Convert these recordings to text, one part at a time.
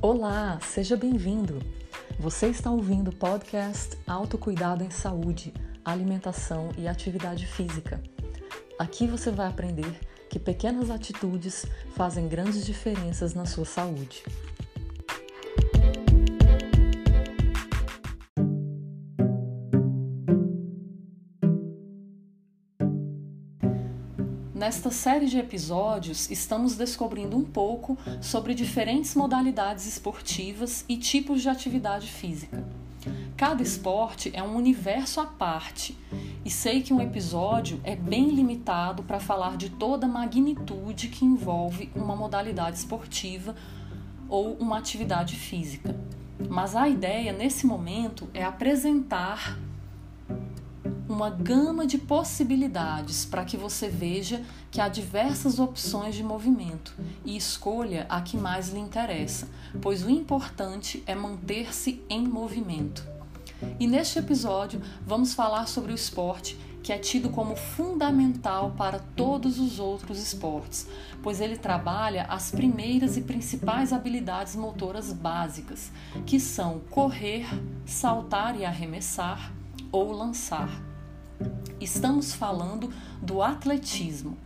Olá, seja bem-vindo. Você está ouvindo o podcast Autocuidado em Saúde, Alimentação e Atividade Física. Aqui você vai aprender que pequenas atitudes fazem grandes diferenças na sua saúde. Nesta série de episódios, estamos descobrindo um pouco sobre diferentes modalidades esportivas e tipos de atividade física. Cada esporte é um universo à parte, e sei que um episódio é bem limitado para falar de toda a magnitude que envolve uma modalidade esportiva ou uma atividade física. Mas a ideia nesse momento é apresentar uma gama de possibilidades para que você veja que há diversas opções de movimento e escolha a que mais lhe interessa, pois o importante é manter-se em movimento. E neste episódio vamos falar sobre o esporte que é tido como fundamental para todos os outros esportes, pois ele trabalha as primeiras e principais habilidades motoras básicas, que são correr, saltar e arremessar ou lançar. Estamos falando do atletismo.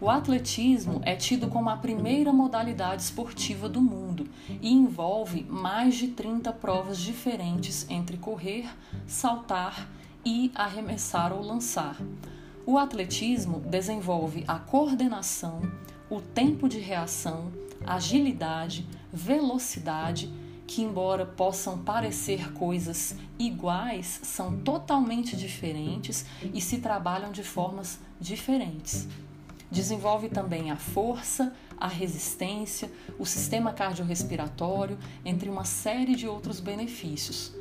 O atletismo é tido como a primeira modalidade esportiva do mundo e envolve mais de 30 provas diferentes entre correr, saltar e arremessar ou lançar. O atletismo desenvolve a coordenação, o tempo de reação, agilidade, velocidade que, embora possam parecer coisas iguais, são totalmente diferentes e se trabalham de formas diferentes. Desenvolve também a força, a resistência, o sistema cardiorrespiratório, entre uma série de outros benefícios.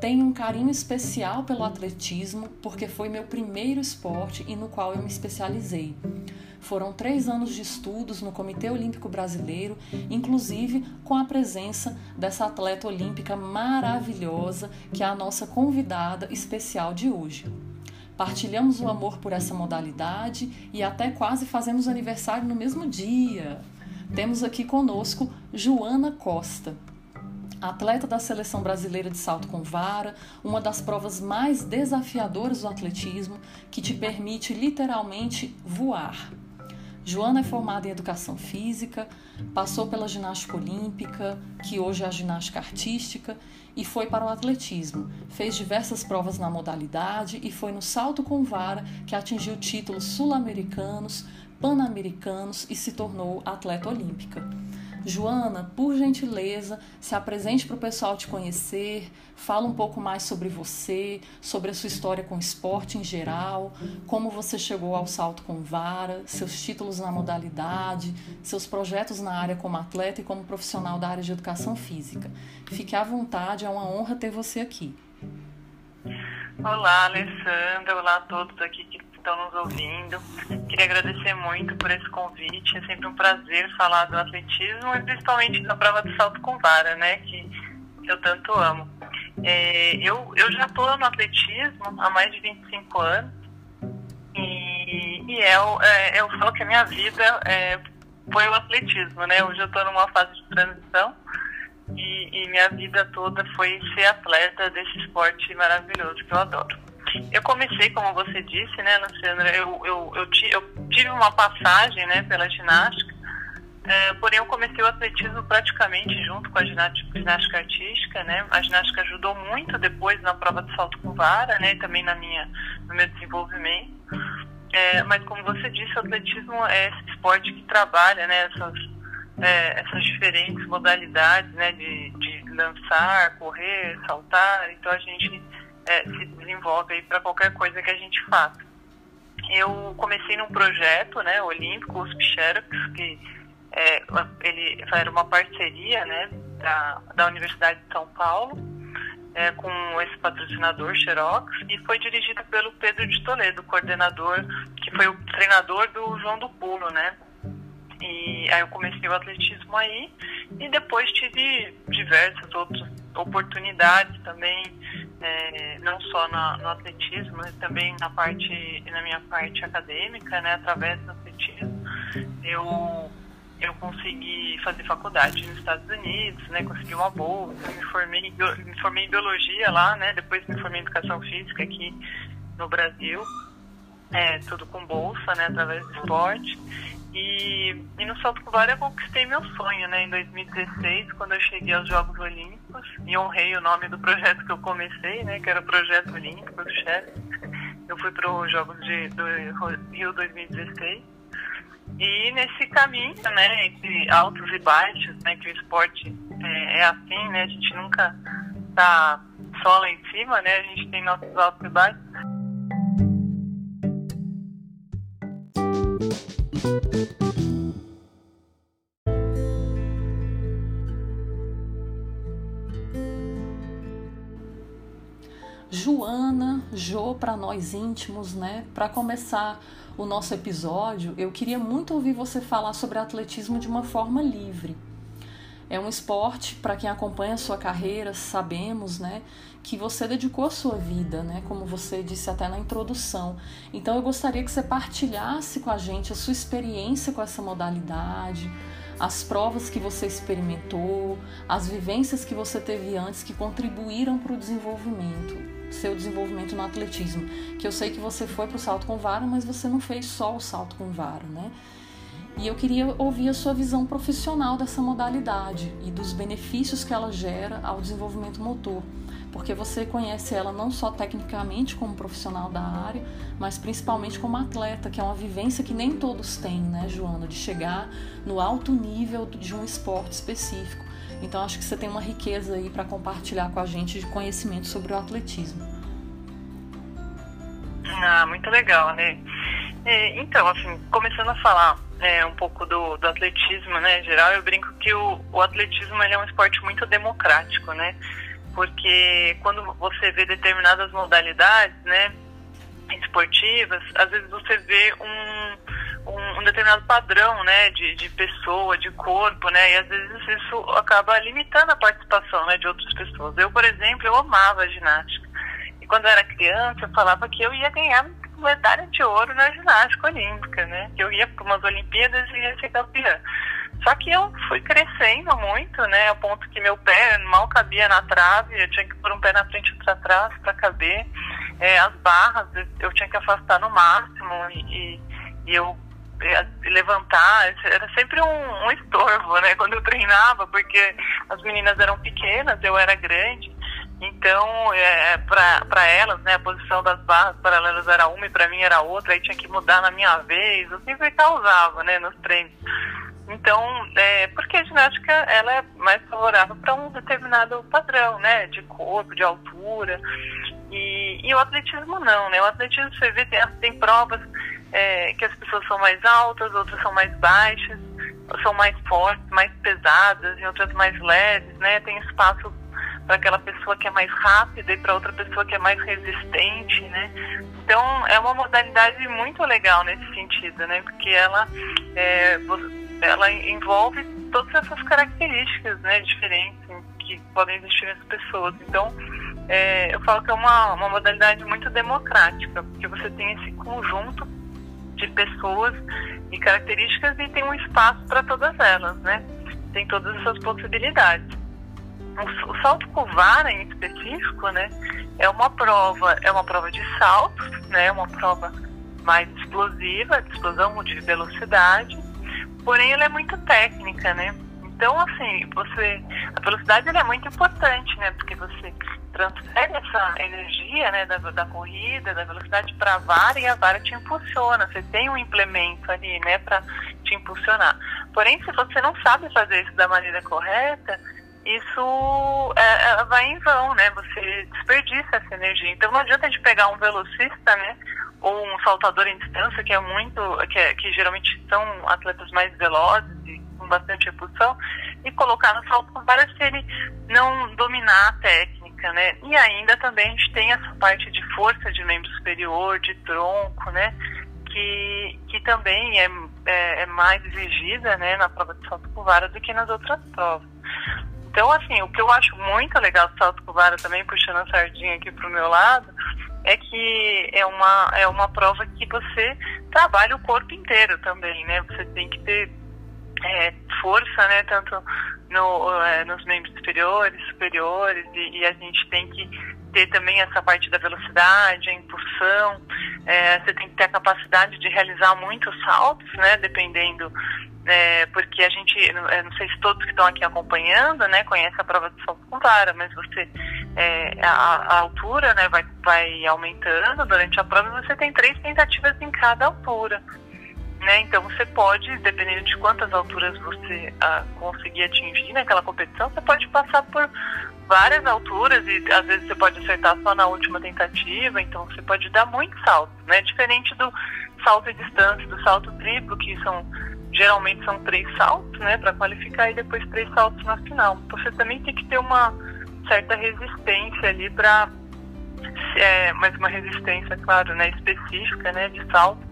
Tenho um carinho especial pelo atletismo porque foi meu primeiro esporte e no qual eu me especializei. Foram três anos de estudos no Comitê Olímpico Brasileiro, inclusive com a presença dessa atleta olímpica maravilhosa que é a nossa convidada especial de hoje. Partilhamos o amor por essa modalidade e até quase fazemos aniversário no mesmo dia. Temos aqui conosco Joana Costa atleta da seleção brasileira de salto com vara, uma das provas mais desafiadoras do atletismo, que te permite literalmente voar. Joana é formada em educação física, passou pela ginástica olímpica, que hoje é a ginástica artística, e foi para o atletismo. Fez diversas provas na modalidade e foi no salto com vara que atingiu títulos sul-americanos, pan-americanos e se tornou atleta olímpica. Joana, por gentileza, se apresente para o pessoal te conhecer, fala um pouco mais sobre você, sobre a sua história com esporte em geral, como você chegou ao salto com vara, seus títulos na modalidade, seus projetos na área como atleta e como profissional da área de educação física. Fique à vontade, é uma honra ter você aqui. Olá, Alessandra. Olá a todos aqui que estão nos ouvindo. Queria agradecer muito por esse convite. É sempre um prazer falar do atletismo e principalmente da prova de salto com vara, né? Que eu tanto amo. É, eu, eu já estou no atletismo há mais de 25 anos e, e eu, é, eu falo que a minha vida é, foi o atletismo, né? Hoje eu estou numa fase de transição e, e minha vida toda foi ser atleta desse esporte maravilhoso que eu adoro. Eu comecei, como você disse, né, Luciana, eu, eu, eu, eu tive uma passagem né, pela ginástica, é, porém eu comecei o atletismo praticamente junto com a ginástica, ginástica artística, né? A ginástica ajudou muito depois na prova de salto com vara, né? E também na minha, no meu desenvolvimento. É, mas como você disse, o atletismo é esse esporte que trabalha, né? Essas, é, essas diferentes modalidades, né? De, de lançar, correr, saltar. Então a gente é, se desenvolve para qualquer coisa que a gente faça. Eu comecei num projeto, né, olímpico, USP Xerox, que é, ele era uma parceria, né, da, da Universidade de São Paulo, é, com esse patrocinador Xerox, e foi dirigido pelo Pedro de Toledo, coordenador, que foi o treinador do João do Pulo, né, e aí eu comecei o atletismo aí, e depois tive diversas outras oportunidades também é, não só na, no atletismo, mas também na parte, na minha parte acadêmica, né, através do atletismo. Eu, eu consegui fazer faculdade nos Estados Unidos, né? Consegui uma bolsa, me formei, me formei em biologia lá, né? Depois me formei em educação física aqui no Brasil, é, tudo com bolsa, né? Através do esporte. E, e no salto com vara eu conquistei meu sonho, né? Em 2016, quando eu cheguei aos Jogos Olímpicos e honrei o nome do projeto que eu comecei, né? Que era o Projeto Olímpico do chefe. Eu fui para os Jogos de, do Rio 2016 e nesse caminho, né, entre altos e baixos, né, que o esporte é, é assim, né, a gente nunca tá só lá em cima, né, a gente tem nossos altos e baixos. Joana, Jo para nós íntimos, né? Para começar o nosso episódio, eu queria muito ouvir você falar sobre atletismo de uma forma livre. É um esporte, para quem acompanha a sua carreira, sabemos, né, que você dedicou a sua vida, né, como você disse até na introdução. Então eu gostaria que você partilhasse com a gente a sua experiência com essa modalidade, as provas que você experimentou, as vivências que você teve antes que contribuíram para o desenvolvimento seu desenvolvimento no atletismo. Que eu sei que você foi para o salto com vara, mas você não fez só o salto com vara, né? E eu queria ouvir a sua visão profissional dessa modalidade e dos benefícios que ela gera ao desenvolvimento motor, porque você conhece ela não só tecnicamente como profissional da área, mas principalmente como atleta, que é uma vivência que nem todos têm, né, Joana, de chegar no alto nível de um esporte específico. Então acho que você tem uma riqueza aí para compartilhar com a gente de conhecimento sobre o atletismo. Ah, muito legal, né? Então, assim, começando a falar é, um pouco do, do atletismo, né, geral, eu brinco que o, o atletismo é um esporte muito democrático, né? Porque quando você vê determinadas modalidades, né, esportivas, às vezes você vê um um, um, determinado padrão, né, de, de pessoa, de corpo, né, e às vezes isso acaba limitando a participação, né, de outras pessoas. Eu, por exemplo, eu amava ginástica. E quando eu era criança, eu falava que eu ia ganhar medalha de ouro na ginástica olímpica, né, eu ia para umas Olimpíadas e ia ser campeã. Só que eu fui crescendo muito, né, a ponto que meu pé mal cabia na trave, eu tinha que pôr um pé na frente e outro atrás para caber. É, as barras eu tinha que afastar no máximo e, e eu levantar, era sempre um, um estorvo, né? Quando eu treinava, porque as meninas eram pequenas, eu era grande. Então, é, para elas, né, a posição das barras paralelas era uma e para mim era outra, aí tinha que mudar na minha vez. Eu sempre causava, né, nos treinos. Então, é, porque a ginástica ela é mais favorável para um determinado padrão, né, de corpo, de altura. E, e o atletismo não, né? O atletismo você vê tem, tem provas é, que as pessoas são mais altas, outras são mais baixas, são mais fortes, mais pesadas e outras mais leves, né? Tem espaço para aquela pessoa que é mais rápida e para outra pessoa que é mais resistente, né? Então é uma modalidade muito legal nesse sentido, né? Porque ela é, ela envolve todas essas características, né? Diferentes que podem existir nas pessoas. Então é, eu falo que é uma, uma modalidade muito democrática, porque você tem esse conjunto de pessoas e características e tem um espaço para todas elas, né? Tem todas essas possibilidades. O, salto com vara em específico, né? É uma prova, é uma prova de saltos, né? Uma prova mais explosiva, de explosão de velocidade, porém ela é muito técnica, né? Então, assim, você, a velocidade é muito importante, né? Porque você transfere essa energia né, da, da corrida, da velocidade para a vara e a vara te impulsiona. Você tem um implemento ali né, para te impulsionar. Porém, se você não sabe fazer isso da maneira correta, isso é, é, vai em vão, né? Você desperdiça essa energia. Então não adianta a gente pegar um velocista, né? Ou um saltador em distância, que é muito. que, é, que geralmente são atletas mais velozes e com bastante impulsão, e colocar no salto vara se ele não dominar a técnica né? E ainda também a gente tem essa parte de força de membro superior, de tronco, né? Que, que também é, é, é mais exigida, né, na prova de salto com vara do que nas outras provas. Então, assim, o que eu acho muito legal do salto com vara também, puxando a sardinha aqui pro meu lado, é que é uma, é uma prova que você trabalha o corpo inteiro também, né? Você tem que ter é, força, né, tanto no, é, nos membros inferiores, superiores, e, e, a gente tem que ter também essa parte da velocidade, a impulsão, é, você tem que ter a capacidade de realizar muitos saltos, né, dependendo, é, porque a gente, não sei se todos que estão aqui acompanhando, né, conhecem a prova de salto com vara, mas você, é, a, a, altura, né, vai, vai aumentando durante a prova, você tem três tentativas em cada altura. Né? Então você pode, dependendo de quantas alturas você ah, conseguir atingir naquela competição, você pode passar por várias alturas e às vezes você pode acertar só na última tentativa, então você pode dar muitos saltos, né? Diferente do salto em distância, do salto triplo, que são geralmente são três saltos, né, para qualificar e depois três saltos na final. Então, você também tem que ter uma certa resistência ali para é, mas uma resistência, claro, né, específica, né, de salto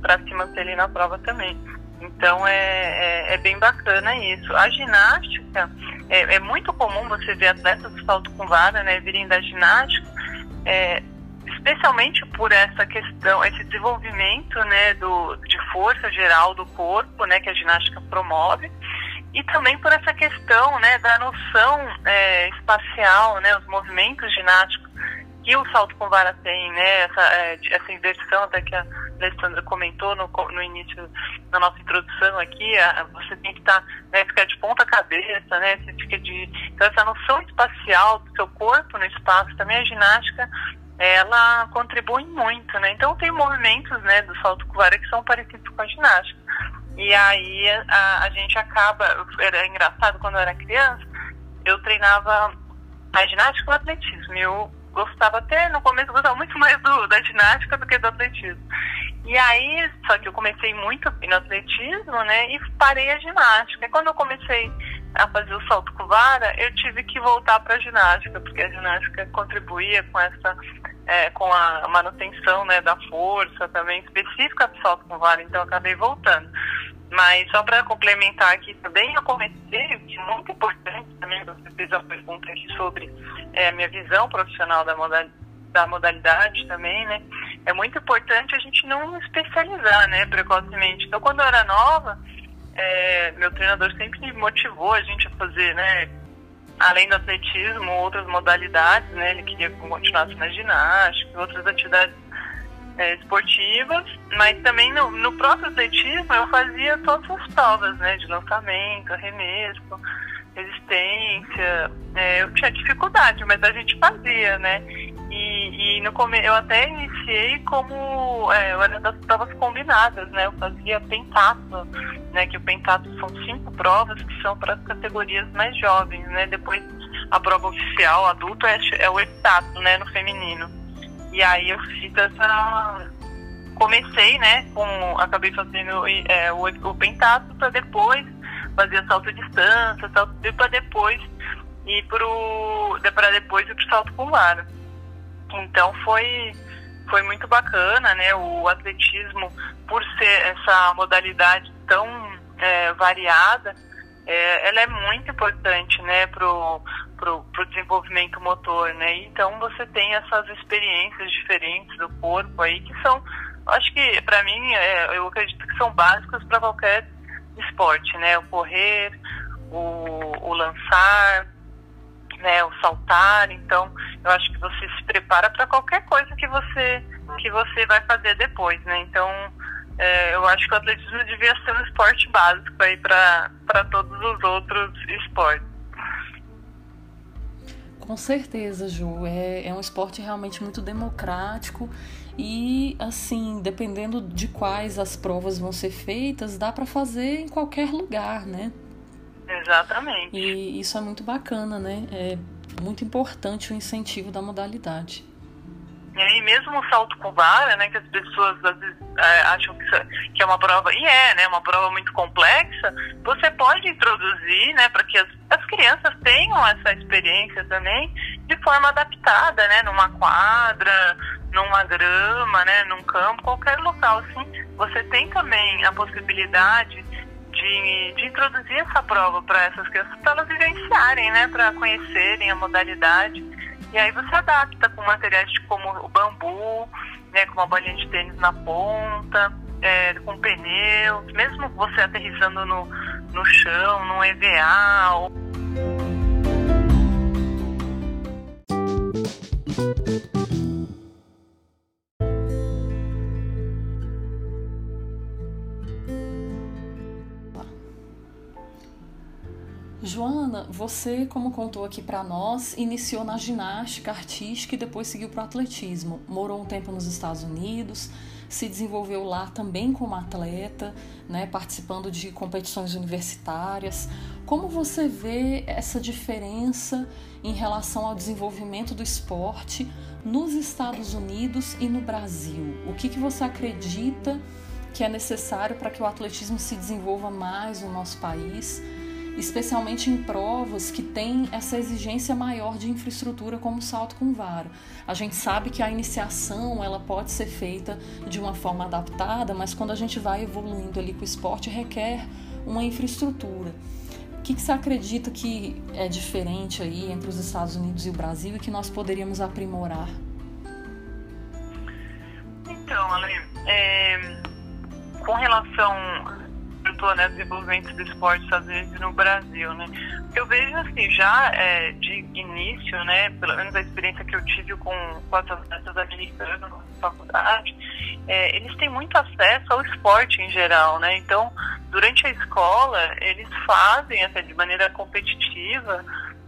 para se manter ali na prova também. Então é, é, é, bem bacana isso. A ginástica, é, é, muito comum você ver atletas do salto com vara né, virem da ginástica, é, especialmente por essa questão, esse desenvolvimento né, do, de força geral do corpo né, que a ginástica promove, e também por essa questão né, da noção é, espacial, né, os movimentos ginásticos que o salto com vara tem, né, essa, é, essa inversão até que a Alessandra comentou no, no início da nossa introdução aqui, a, você tem que estar, tá, né, ficar de ponta cabeça, né, você fica de, então essa noção espacial do seu corpo no espaço, também a ginástica, ela contribui muito, né, então tem movimentos, né, do salto com vara que são parecidos com a ginástica, e aí a, a gente acaba, era engraçado quando eu era criança, eu treinava a ginástica e o atletismo, eu gostava até, no começo, gostava muito mais do, da ginástica do que do atletismo. E aí, só que eu comecei muito no atletismo, né? E parei a ginástica. E quando eu comecei a fazer o salto com vara, eu tive que voltar para a ginástica, porque a ginástica contribuía com essa, é, com a manutenção, né, da força também específica do salto com vara. Então, acabei voltando. Mas só para complementar aqui também, eu comecei, que é muito importante também, você fez a pergunta aqui sobre é, a minha visão profissional da modalidade, da modalidade também, né? é muito importante a gente não especializar, né, precocemente. Então, quando eu era nova, é, meu treinador sempre motivou a gente a fazer, né, além do atletismo, outras modalidades, né, ele queria que eu continuasse na ginástica, outras atividades é, esportivas, mas também no, no, próprio atletismo eu fazia todas as provas, né, de lançamento, arremesso, resistência. É, eu tinha dificuldade, mas a gente fazia, né? E, e no come eu até iniciei como é, eu era das provas combinadas, né? Eu fazia pentato, né? Que o pentato são cinco provas que são para as categorias mais jovens, né? Depois a prova oficial adulto é, é o heptato, né? No feminino. E aí eu fiz essa comecei, né? Com acabei fazendo é, o, o pentato para depois fazer salto distância, salto para depois pro para depois ir salto com vara. Então foi foi muito bacana, né? O atletismo, por ser essa modalidade tão é, variada, é, ela é muito importante, né, pro, pro, pro desenvolvimento motor, né? Então você tem essas experiências diferentes do corpo aí que são, acho que para mim, é, eu acredito que são básicas para qualquer esporte, né? O correr, o, o lançar, né, o saltar. Então, eu acho que você se prepara para qualquer coisa que você que você vai fazer depois, né? Então, é, eu acho que o atletismo devia ser um esporte básico aí para todos os outros esportes. Com certeza, Ju. É, é um esporte realmente muito democrático e, assim, dependendo de quais as provas vão ser feitas, dá para fazer em qualquer lugar, né? Exatamente. E isso é muito bacana, né? É muito importante o incentivo da modalidade. E mesmo o salto com vara, né, que as pessoas às vezes é, acham que é uma prova, e é, né, uma prova muito complexa, você pode introduzir, né, para que as, as crianças tenham essa experiência também de forma adaptada, né, numa quadra, numa grama, né, num campo, qualquer local, assim, você tem também a possibilidade de, de introduzir essa prova para essas crianças, para elas vivenciarem, né, para conhecerem a modalidade. E aí você adapta com materiais como o bambu, né, com uma bolinha de tênis na ponta, é, com pneus, mesmo você aterrissando no, no chão, num EVA. Ou... Joana, você, como contou aqui para nós, iniciou na ginástica artística e depois seguiu para o atletismo. Morou um tempo nos Estados Unidos, se desenvolveu lá também como atleta, né, participando de competições universitárias. Como você vê essa diferença em relação ao desenvolvimento do esporte nos Estados Unidos e no Brasil? O que, que você acredita que é necessário para que o atletismo se desenvolva mais no nosso país? Especialmente em provas que têm essa exigência maior de infraestrutura como o salto com vara. A gente sabe que a iniciação ela pode ser feita de uma forma adaptada, mas quando a gente vai evoluindo ali com o esporte requer uma infraestrutura. O que, que você acredita que é diferente aí entre os Estados Unidos e o Brasil e que nós poderíamos aprimorar? Então, Ale, é, com relação comentou, né, desenvolvimento do esporte Unidos e no Brasil, né? Eu vejo assim, já é, de início, né, pelo menos a experiência que eu tive com, com as atletas americanas na faculdade, é, eles têm muito acesso ao esporte em geral, né? Então, durante a escola, eles fazem até de maneira competitiva,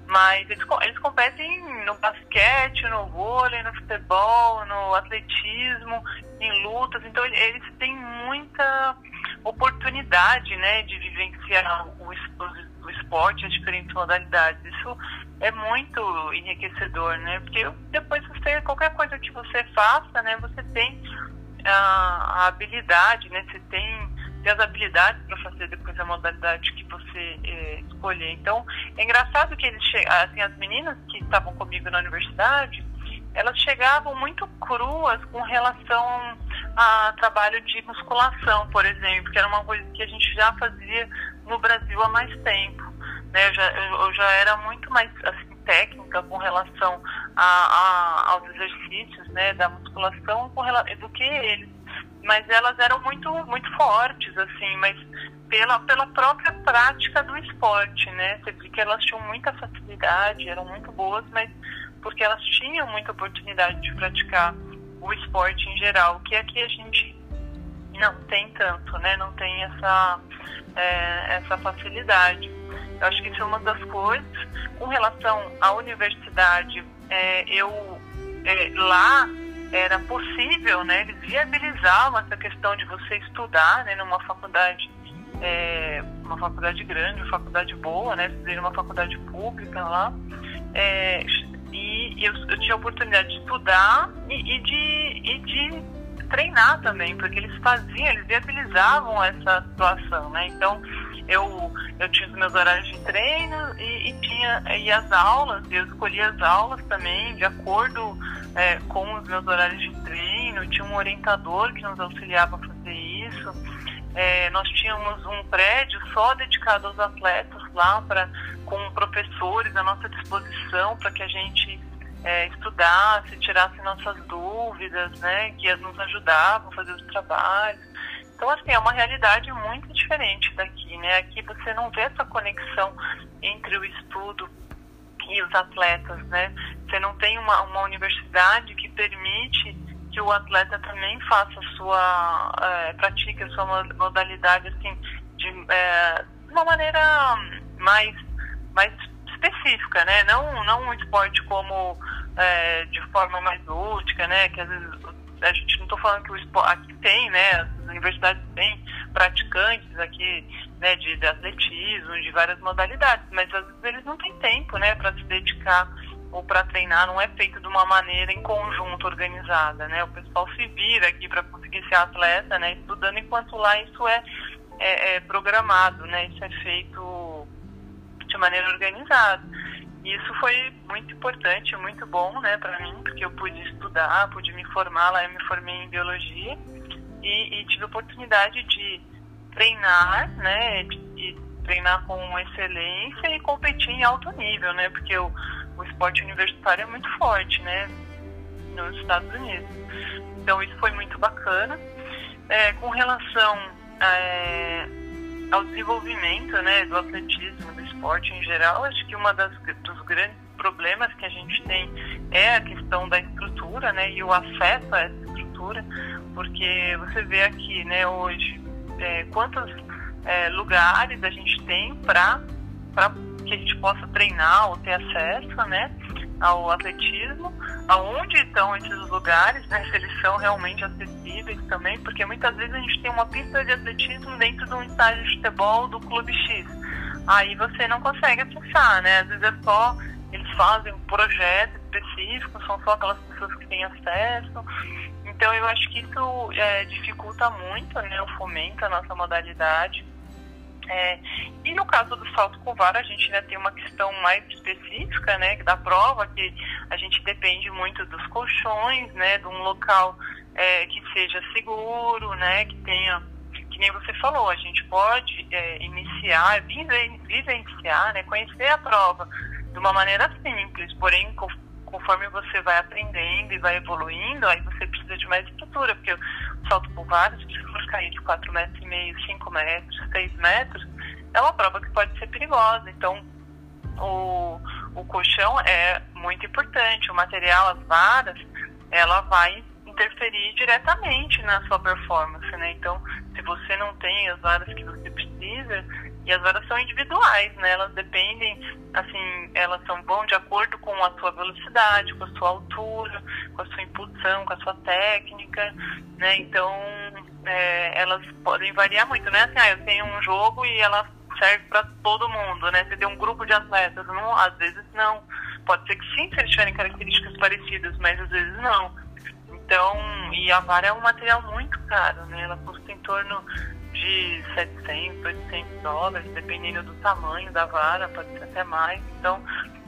mas eles, eles competem no basquete, no vôlei, no futebol, no atletismo, em lutas, então eles têm muita oportunidade né, de vivenciar o, o esporte, as diferentes modalidades. Isso é muito enriquecedor, né? Porque depois você, qualquer coisa que você faça, né, você tem a, a habilidade, né? Você tem, tem as habilidades para fazer depois a modalidade que você é, escolher. Então, é engraçado que eles assim, as meninas que estavam comigo na universidade, elas chegavam muito cruas com relação a trabalho de musculação, por exemplo, que era uma coisa que a gente já fazia no Brasil há mais tempo. Né? Eu, já, eu já era muito mais assim, técnica com relação a, a, aos exercícios né, da musculação do que eles. Mas elas eram muito, muito fortes, assim, mas pela, pela própria prática do esporte, né? Você que elas tinham muita facilidade, eram muito boas, mas porque elas tinham muita oportunidade de praticar o esporte em geral, que aqui a gente não tem tanto, né? Não tem essa, é, essa facilidade. Eu acho que isso é uma das coisas. Com relação à universidade, é, eu é, lá era possível, né? Eles viabilizavam essa questão de você estudar, né? Numa faculdade, é, uma faculdade grande, uma faculdade boa, né? Uma faculdade pública lá. E eu, eu tinha a oportunidade de estudar e, e, de, e de treinar também, porque eles faziam, eles viabilizavam essa situação, né? Então, eu, eu tinha os meus horários de treino e, e tinha e as aulas, eu escolhia as aulas também de acordo é, com os meus horários de treino, tinha um orientador que nos auxiliava a fazer isso. É, nós tínhamos um prédio só dedicado aos atletas lá, pra, com professores à nossa disposição para que a gente é, estudasse, tirasse nossas dúvidas, né, que nos ajudavam a fazer os trabalhos. Então, assim, é uma realidade muito diferente daqui, né? Aqui você não vê essa conexão entre o estudo e os atletas, né? Você não tem uma, uma universidade que permite que o atleta também faça a sua, é, pratique a sua modalidade, assim, de é, uma maneira mais, mais específica, né? Não, não um esporte como é, de forma mais lúdica, né? Que às vezes a gente não estou falando que o esporte aqui tem, né? As universidades têm praticantes aqui, né? De, de atletismo, de várias modalidades, mas às vezes eles não têm tempo, né? Para se dedicar ou para treinar não é feito de uma maneira em conjunto organizada, né? O pessoal se vira aqui para conseguir ser atleta, né? Estudando enquanto lá isso é, é, é programado, né? Isso é feito de maneira organizada. E isso foi muito importante, muito bom, né, para mim, porque eu pude estudar, pude me formar lá, eu me formei em biologia e, e tive a oportunidade de treinar, né, de, treinar com excelência e competir em alto nível, né, porque o, o esporte universitário é muito forte, né, nos Estados Unidos. Então isso foi muito bacana. É, com relação é, ao desenvolvimento né, do atletismo, do esporte em geral, acho que uma das dos grandes problemas que a gente tem é a questão da estrutura, né, e o acesso a essa estrutura, porque você vê aqui, né, hoje, é, quantos é, lugares a gente tem para que a gente possa treinar ou ter acesso, né, ao atletismo, aonde estão esses lugares, né, se eles são realmente acessíveis também, porque muitas vezes a gente tem uma pista de atletismo dentro de um estádio de futebol do clube X. Aí você não consegue acessar, né? Às vezes é só eles fazem um projeto específico, são só aquelas pessoas que têm acesso. Então eu acho que isso é, dificulta muito né, o fomento, a nossa modalidade. É, e no caso do salto com vara, a gente ainda tem uma questão mais específica, né, da prova, que a gente depende muito dos colchões, né, de um local é, que seja seguro, né, que tenha, que nem você falou, a gente pode é, iniciar, vivenciar, né, conhecer a prova de uma maneira simples, porém conforme você vai aprendendo e vai evoluindo, aí você precisa de mais estrutura, porque salto vários, se for cair de 4 metros e meio, 5 metros, 6 metros, é uma prova que pode ser perigosa. Então, o, o colchão é muito importante, o material, as varas, ela vai interferir diretamente na sua performance, né? Então, se você não tem as varas que você precisa, e as varas são individuais, né? Elas dependem, assim, elas são bom de acordo com a sua velocidade, com a sua altura, com a sua impulsão, com a sua técnica, né? Então, é, elas podem variar muito, né? Assim, ah, eu tenho um jogo e ela serve para todo mundo, né? Você tem um grupo de atletas, não, às vezes não. Pode ser que sim, se eles tiverem características parecidas, mas às vezes não. Então, e a vara é um material muito caro, né? Ela custa em torno de 700, 800 dólares, dependendo do tamanho da vara, pode ser até mais. Então,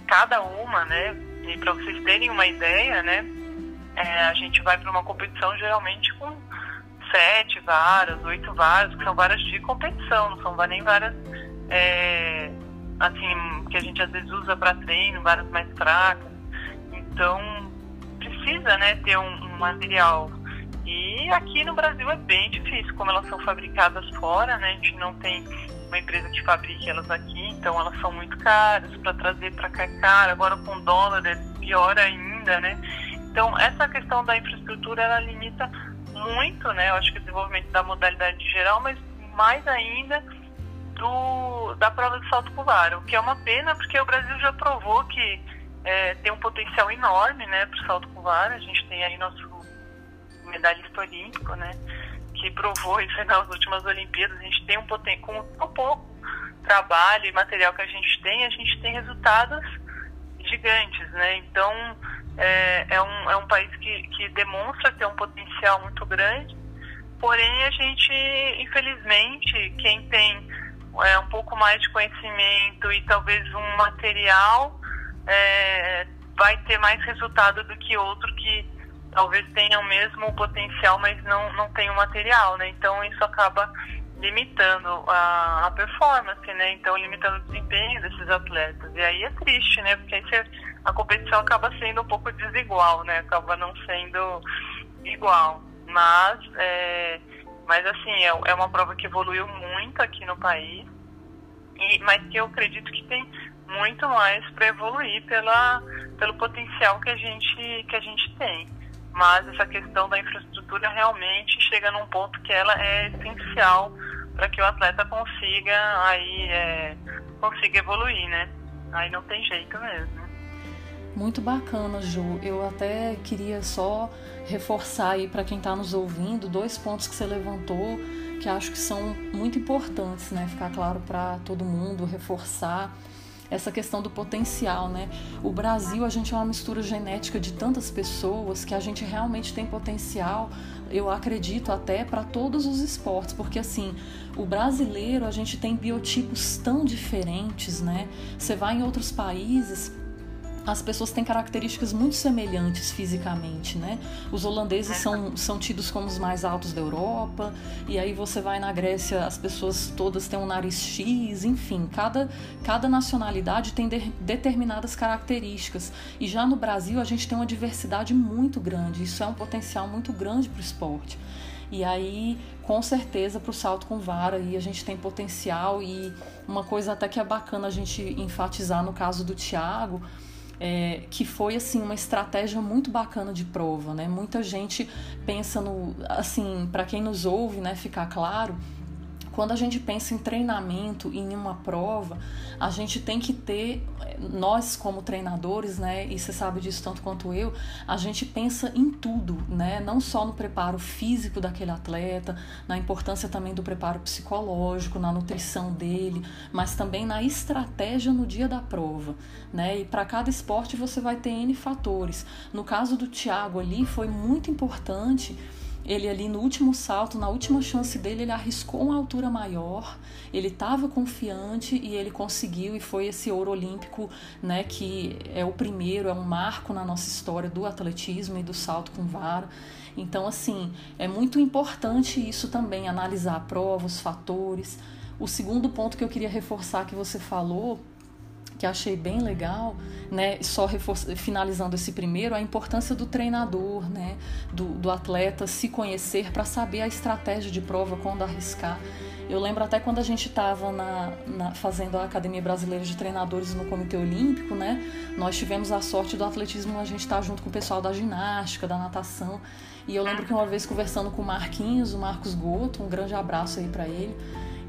cada uma, né? E para vocês terem uma ideia, né? É, a gente vai para uma competição geralmente com sete varas, oito varas, que são varas de competição, não são nem varas é, assim que a gente às vezes usa para treino, varas mais fracas. Então precisa, né, ter um, um material e aqui no Brasil é bem difícil, como elas são fabricadas fora, né? A gente não tem uma empresa que fabrique elas aqui, então elas são muito caras para trazer para cá é caro. Agora com dólar é pior ainda, né? Então essa questão da infraestrutura ela limita muito, né? Eu acho que o desenvolvimento da modalidade geral, mas mais ainda do, da prova de salto pular, o que é uma pena porque o Brasil já provou que é, tem um potencial enorme, né, para o salto pular. A gente tem aí nosso medalhista olímpico, né? Que provou isso nas últimas Olimpíadas. A gente tem um potencial, com o pouco trabalho e material que a gente tem, a gente tem resultados gigantes, né? Então, é, é, um, é um país que, que demonstra ter um potencial muito grande, porém a gente, infelizmente, quem tem é, um pouco mais de conhecimento e talvez um material é, vai ter mais resultado do que outro que talvez tenham o mesmo potencial, mas não, não tem o material, né? Então isso acaba limitando a, a, performance, né? Então limitando o desempenho desses atletas. E aí é triste, né? Porque aí você, a competição acaba sendo um pouco desigual, né? Acaba não sendo igual. Mas, é, mas assim, é, é uma prova que evoluiu muito aqui no país, e, mas que eu acredito que tem muito mais para evoluir pela, pelo potencial que a gente, que a gente tem mas essa questão da infraestrutura realmente chega num ponto que ela é essencial para que o atleta consiga aí é, consiga evoluir, né? Aí não tem jeito mesmo. Muito bacana, Ju. Eu até queria só reforçar aí para quem está nos ouvindo dois pontos que você levantou que acho que são muito importantes, né? Ficar claro para todo mundo, reforçar essa questão do potencial, né? O Brasil, a gente é uma mistura genética de tantas pessoas que a gente realmente tem potencial, eu acredito até para todos os esportes, porque assim, o brasileiro, a gente tem biotipos tão diferentes, né? Você vai em outros países, as pessoas têm características muito semelhantes fisicamente, né? Os holandeses são, são tidos como os mais altos da Europa, e aí você vai na Grécia, as pessoas todas têm um nariz X, enfim, cada, cada nacionalidade tem de, determinadas características. E já no Brasil a gente tem uma diversidade muito grande, isso é um potencial muito grande para o esporte. E aí, com certeza, para o salto com vara, aí a gente tem potencial. E uma coisa até que é bacana a gente enfatizar no caso do Thiago, é, que foi assim uma estratégia muito bacana de prova, né? Muita gente pensa no, assim, para quem nos ouve, né, ficar claro, quando a gente pensa em treinamento em uma prova, a gente tem que ter, nós como treinadores, né, e você sabe disso tanto quanto eu, a gente pensa em tudo, né, não só no preparo físico daquele atleta, na importância também do preparo psicológico, na nutrição dele, mas também na estratégia no dia da prova, né, e para cada esporte você vai ter N fatores. No caso do Thiago ali, foi muito importante ele ali no último salto, na última chance dele, ele arriscou uma altura maior, ele estava confiante e ele conseguiu e foi esse ouro olímpico, né, que é o primeiro, é um marco na nossa história do atletismo e do salto com vara. Então, assim, é muito importante isso também, analisar a prova, os fatores. O segundo ponto que eu queria reforçar que você falou que achei bem legal, né? Só finalizando esse primeiro, a importância do treinador, né? Do, do atleta se conhecer para saber a estratégia de prova quando arriscar. Eu lembro até quando a gente estava na, na, fazendo a Academia Brasileira de Treinadores no Comitê Olímpico, né? Nós tivemos a sorte do atletismo, a gente estar tá junto com o pessoal da ginástica, da natação. E eu lembro que uma vez conversando com o Marquinhos, o Marcos Goto, um grande abraço aí para ele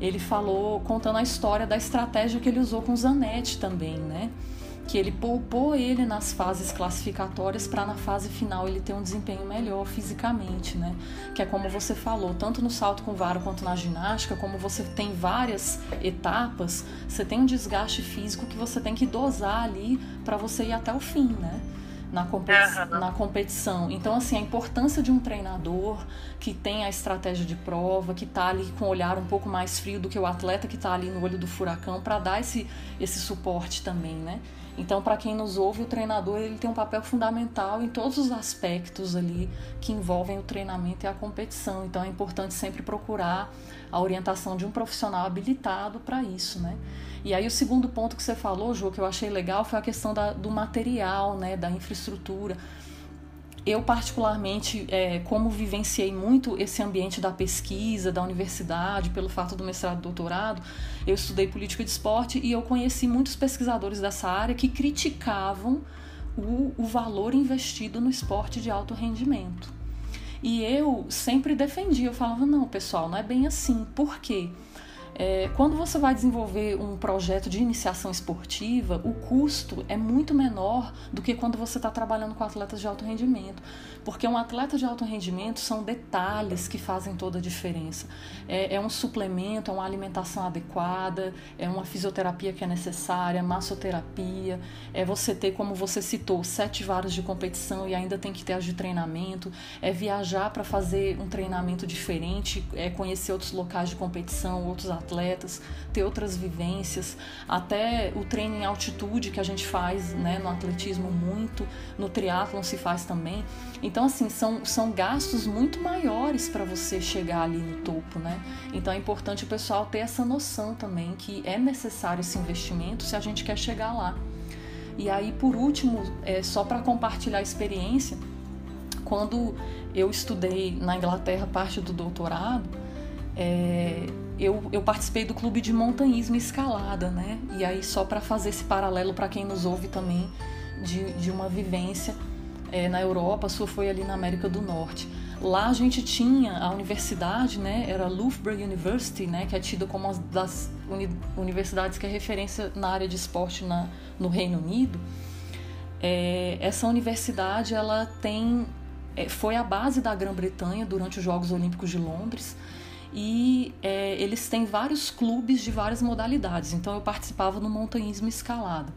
ele falou contando a história da estratégia que ele usou com Zanetti também, né? Que ele poupou ele nas fases classificatórias para na fase final ele ter um desempenho melhor fisicamente, né? Que é como você falou, tanto no salto com vara quanto na ginástica, como você tem várias etapas, você tem um desgaste físico que você tem que dosar ali para você ir até o fim, né? Na, competi uhum. na competição. Então, assim, a importância de um treinador que tem a estratégia de prova, que está ali com o olhar um pouco mais frio do que o atleta que está ali no olho do furacão, para dar esse, esse suporte também, né? Então, para quem nos ouve, o treinador ele tem um papel fundamental em todos os aspectos ali que envolvem o treinamento e a competição. Então, é importante sempre procurar a orientação de um profissional habilitado para isso, né? E aí o segundo ponto que você falou, Ju, que eu achei legal, foi a questão da, do material, né, da infraestrutura. Eu, particularmente, é, como vivenciei muito esse ambiente da pesquisa, da universidade, pelo fato do mestrado e doutorado, eu estudei política de esporte e eu conheci muitos pesquisadores dessa área que criticavam o, o valor investido no esporte de alto rendimento. E eu sempre defendia, eu falava, não, pessoal, não é bem assim. Por quê? É, quando você vai desenvolver um projeto de iniciação esportiva, o custo é muito menor do que quando você está trabalhando com atletas de alto rendimento. Porque um atleta de alto rendimento são detalhes que fazem toda a diferença. É, é um suplemento, é uma alimentação adequada, é uma fisioterapia que é necessária, massoterapia, é você ter, como você citou, sete varas de competição e ainda tem que ter as de treinamento, é viajar para fazer um treinamento diferente, é conhecer outros locais de competição, outros atletas, ter outras vivências, até o treino em altitude que a gente faz né, no atletismo muito, no triatlon se faz também. Então, assim, são, são gastos muito maiores para você chegar ali no topo, né? Então é importante o pessoal ter essa noção também que é necessário esse investimento se a gente quer chegar lá. E aí, por último, é, só para compartilhar a experiência, quando eu estudei na Inglaterra parte do doutorado, é, eu, eu, participei do clube de montanhismo e escalada, né? E aí, só para fazer esse paralelo para quem nos ouve também, de, de uma vivência é, na Europa, a sua foi ali na América do Norte. Lá a gente tinha a universidade, né, era Loughborough University, né, que é tida como uma das uni universidades que é referência na área de esporte na, no Reino Unido. É, essa universidade ela tem é, foi a base da Grã-Bretanha durante os Jogos Olímpicos de Londres e é, eles têm vários clubes de várias modalidades. Então eu participava no montanhismo escalada.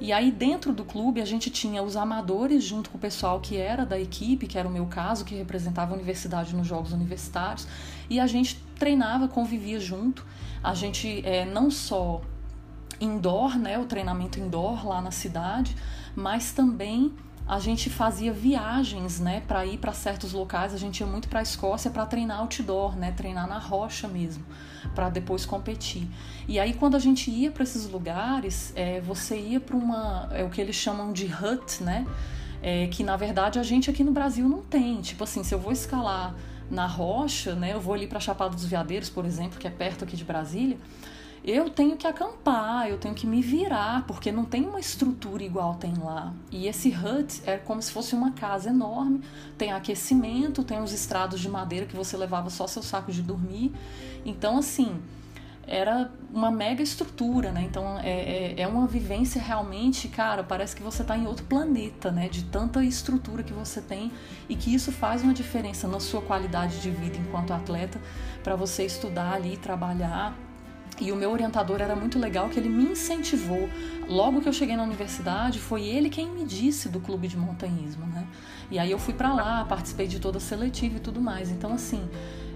E aí dentro do clube a gente tinha os amadores junto com o pessoal que era da equipe, que era o meu caso, que representava a universidade nos jogos universitários, e a gente treinava, convivia junto. A gente é, não só indoor, né, o treinamento indoor lá na cidade, mas também a gente fazia viagens, né, para ir para certos locais. A gente ia muito para a Escócia para treinar outdoor, né, treinar na rocha mesmo, para depois competir. E aí quando a gente ia para esses lugares, é, você ia para uma, é o que eles chamam de hut, né, é, que na verdade a gente aqui no Brasil não tem. Tipo assim, se eu vou escalar na rocha, né? Eu vou ali para Chapada dos Veadeiros, por exemplo, que é perto aqui de Brasília. Eu tenho que acampar, eu tenho que me virar, porque não tem uma estrutura igual tem lá. E esse hut é como se fosse uma casa enorme, tem aquecimento, tem uns estrados de madeira que você levava só seu saco de dormir. Então, assim, era uma mega estrutura, né? Então é, é, é, uma vivência realmente, cara, parece que você está em outro planeta, né? De tanta estrutura que você tem e que isso faz uma diferença na sua qualidade de vida enquanto atleta para você estudar ali, trabalhar. E o meu orientador era muito legal que ele me incentivou. Logo que eu cheguei na universidade, foi ele quem me disse do clube de montanhismo, né? E aí eu fui para lá, participei de toda a seletiva e tudo mais. Então assim,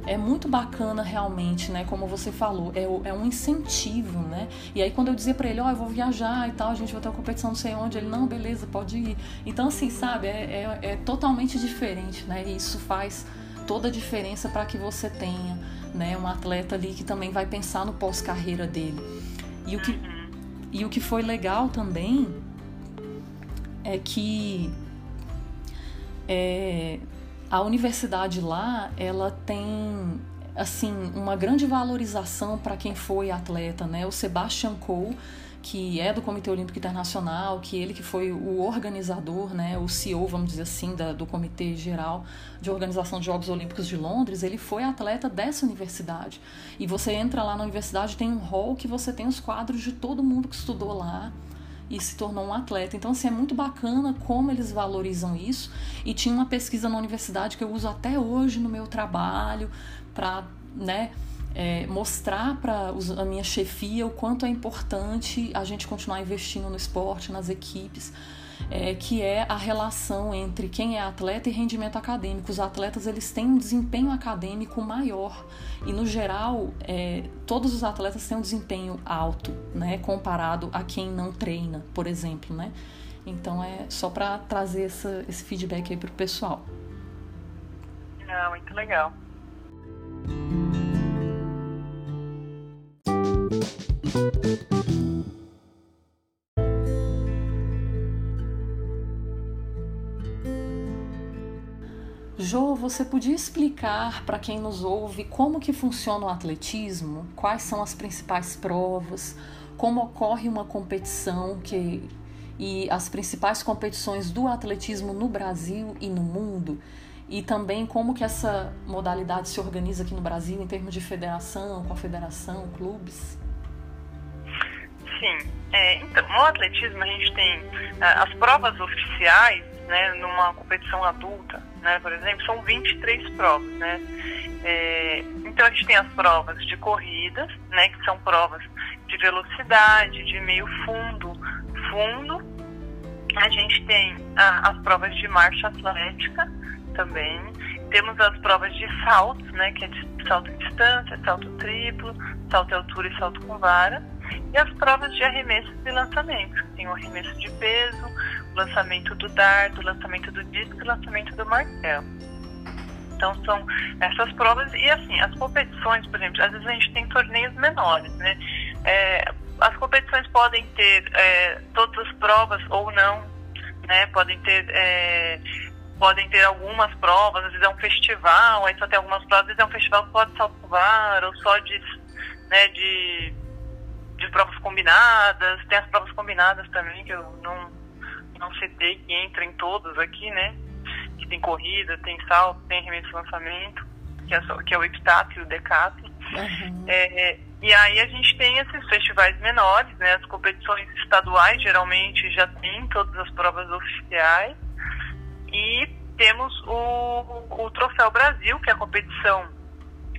é muito bacana realmente, né? Como você falou, é, é um incentivo, né? E aí quando eu dizia para ele, ó, oh, eu vou viajar e tal, a gente vai ter uma competição não sei onde, ele, não, beleza, pode ir. Então, assim, sabe, é, é, é totalmente diferente, né? E isso faz toda a diferença para que você tenha, né, um atleta ali que também vai pensar no pós-carreira dele. E o que, e o que foi legal também é que é, a universidade lá, ela tem assim uma grande valorização para quem foi atleta, né? O Sebastian Coe, que é do Comitê Olímpico Internacional, que ele que foi o organizador, né, o CEO, vamos dizer assim, da, do Comitê Geral de Organização de Jogos Olímpicos de Londres, ele foi atleta dessa universidade. E você entra lá na universidade, tem um hall que você tem os quadros de todo mundo que estudou lá, e se tornou um atleta. Então, assim, é muito bacana como eles valorizam isso. E tinha uma pesquisa na universidade que eu uso até hoje no meu trabalho para, né, é, mostrar para a minha chefia o quanto é importante a gente continuar investindo no esporte, nas equipes é, que é a relação entre quem é atleta e rendimento acadêmico. Os atletas eles têm um desempenho acadêmico maior e no geral é, todos os atletas têm um desempenho alto, né, comparado a quem não treina, por exemplo, né. Então é só para trazer essa, esse feedback aí para o pessoal. Ah, muito legal. Jo, você podia explicar para quem nos ouve como que funciona o atletismo? Quais são as principais provas? Como ocorre uma competição que e as principais competições do atletismo no Brasil e no mundo? E também como que essa modalidade se organiza aqui no Brasil em termos de federação, confederação, clubes? Sim. É, então, no atletismo a gente tem uh, as provas oficiais, né, numa competição adulta, né, por exemplo, são 23 provas, né. É, então a gente tem as provas de corridas, né, que são provas de velocidade, de meio fundo, fundo. A gente tem a, as provas de marcha atlética também. Temos as provas de saltos, né, que é de salto em distância, salto triplo, salto em altura e salto com vara. E as provas de arremesso e lançamento. Tem o arremesso de peso, o lançamento do dardo, o lançamento do disco e o lançamento do martelo. Então são essas provas e assim, as competições, por exemplo, às vezes a gente tem torneios menores, né? É, as competições podem ter é, todas as provas ou não, né? Podem ter é, podem ter algumas provas, às vezes é um festival, aí só tem algumas provas, às vezes é um festival que pode salvar ou só de, né, de de provas combinadas, tem as provas combinadas também, que eu não, não citei, que entra em todas aqui, né? Que tem corrida, tem salto, tem arremesso lançamento, que é, que é o epitácio e o decathlon. Uhum. É, e aí a gente tem esses festivais menores, né? As competições estaduais geralmente já tem todas as provas oficiais. E temos o, o Troféu Brasil, que é a competição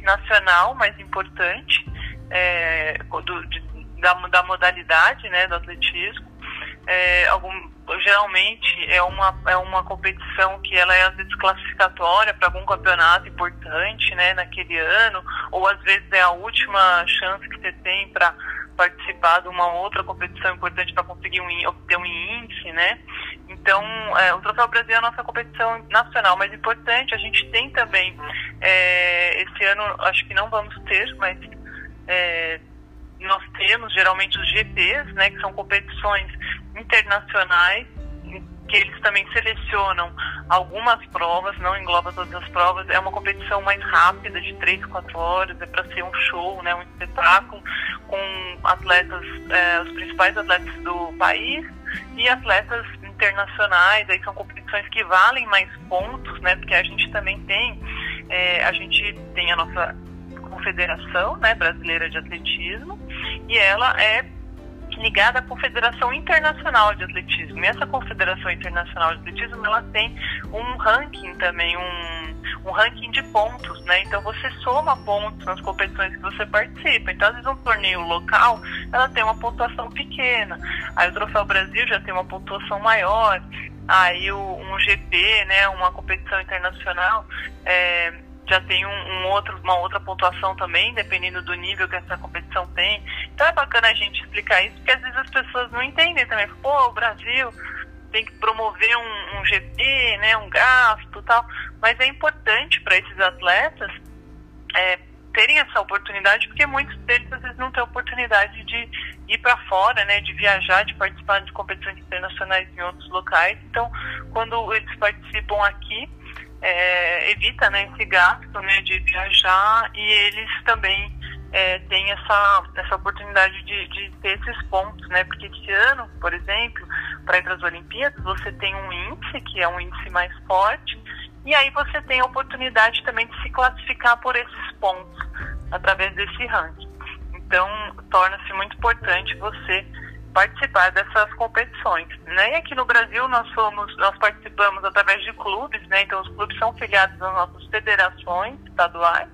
nacional mais importante é, do, de, da, da modalidade né, do atletismo. É, algum, geralmente é uma, é uma competição que ela é às vezes classificatória para algum campeonato importante né, naquele ano, ou às vezes é a última chance que você tem para participar de uma outra competição importante para conseguir um, obter um índice, né? Então, é, o Troféu Brasil é a nossa competição nacional mais importante. A gente tem também, é, esse ano, acho que não vamos ter, mas é, nós temos geralmente os GPs, né, que são competições internacionais que eles também selecionam algumas provas, não engloba todas as provas. É uma competição mais rápida, de 3, 4 horas, é para ser um show, né, um espetáculo, com atletas, é, os principais atletas do país e atletas internacionais. Aí são competições que valem mais pontos, né, porque a gente também tem, é, a gente tem a nossa confederação né, brasileira de atletismo e ela é ligada à Confederação Internacional de Atletismo. E essa Confederação Internacional de Atletismo, ela tem um ranking também, um, um ranking de pontos, né? Então você soma pontos nas competições que você participa. Então, às vezes um torneio local, ela tem uma pontuação pequena. Aí o Troféu Brasil já tem uma pontuação maior. Aí o, um GP, né, uma competição internacional, é, já tem um, um, outro, uma outra pontuação também, dependendo do nível que essa competição tem. Então é bacana a gente explicar isso, porque às vezes as pessoas não entendem também. Pô, o Brasil tem que promover um, um GP, né, um gasto tal. Mas é importante para esses atletas é, terem essa oportunidade, porque muitos deles às vezes não têm oportunidade de ir para fora, né, de viajar, de participar de competições internacionais em outros locais. Então, quando eles participam aqui, é, evita né, esse gasto né, de viajar e eles também é, têm essa, essa oportunidade de, de ter esses pontos, né? Porque esse ano, por exemplo, para ir para as Olimpíadas, você tem um índice, que é um índice mais forte, e aí você tem a oportunidade também de se classificar por esses pontos, através desse ranking. Então, torna-se muito importante você participar dessas competições. Né? E aqui no Brasil nós somos, nós participamos através de clubes, né? Então os clubes são filiados às nossas federações estaduais.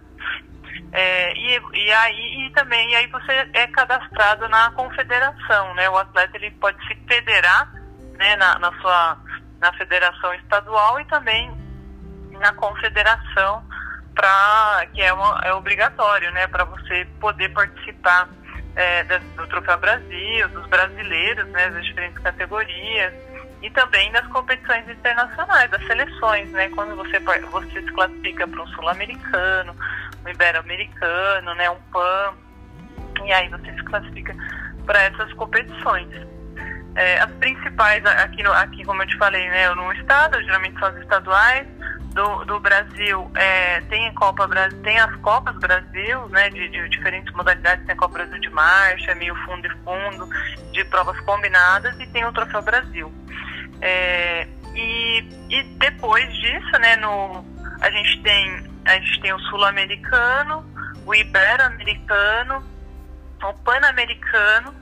É, e, e aí e também e aí você é cadastrado na confederação, né? O atleta ele pode se federar, né? Na, na sua na federação estadual e também na confederação para que é, uma, é obrigatório, né? Para você poder participar é, do Troféu Brasil, dos brasileiros, né, das diferentes categorias, e também das competições internacionais, das seleções, né, quando você, você se classifica para um sul-americano, um ibero-americano, né, um PAN, e aí você se classifica para essas competições. É, as principais, aqui, aqui, como eu te falei, né, no estado, geralmente são as estaduais, do, do Brasil é, tem, Copa, tem as Copas Brasil, né, de, de, diferentes modalidades, tem a Copa Brasil de marcha, meio fundo e fundo, de provas combinadas, e tem o Troféu Brasil. É, e, e depois disso, né, no, a, gente tem, a gente tem o Sul-Americano, o Ibero-Americano, o Pan-Americano,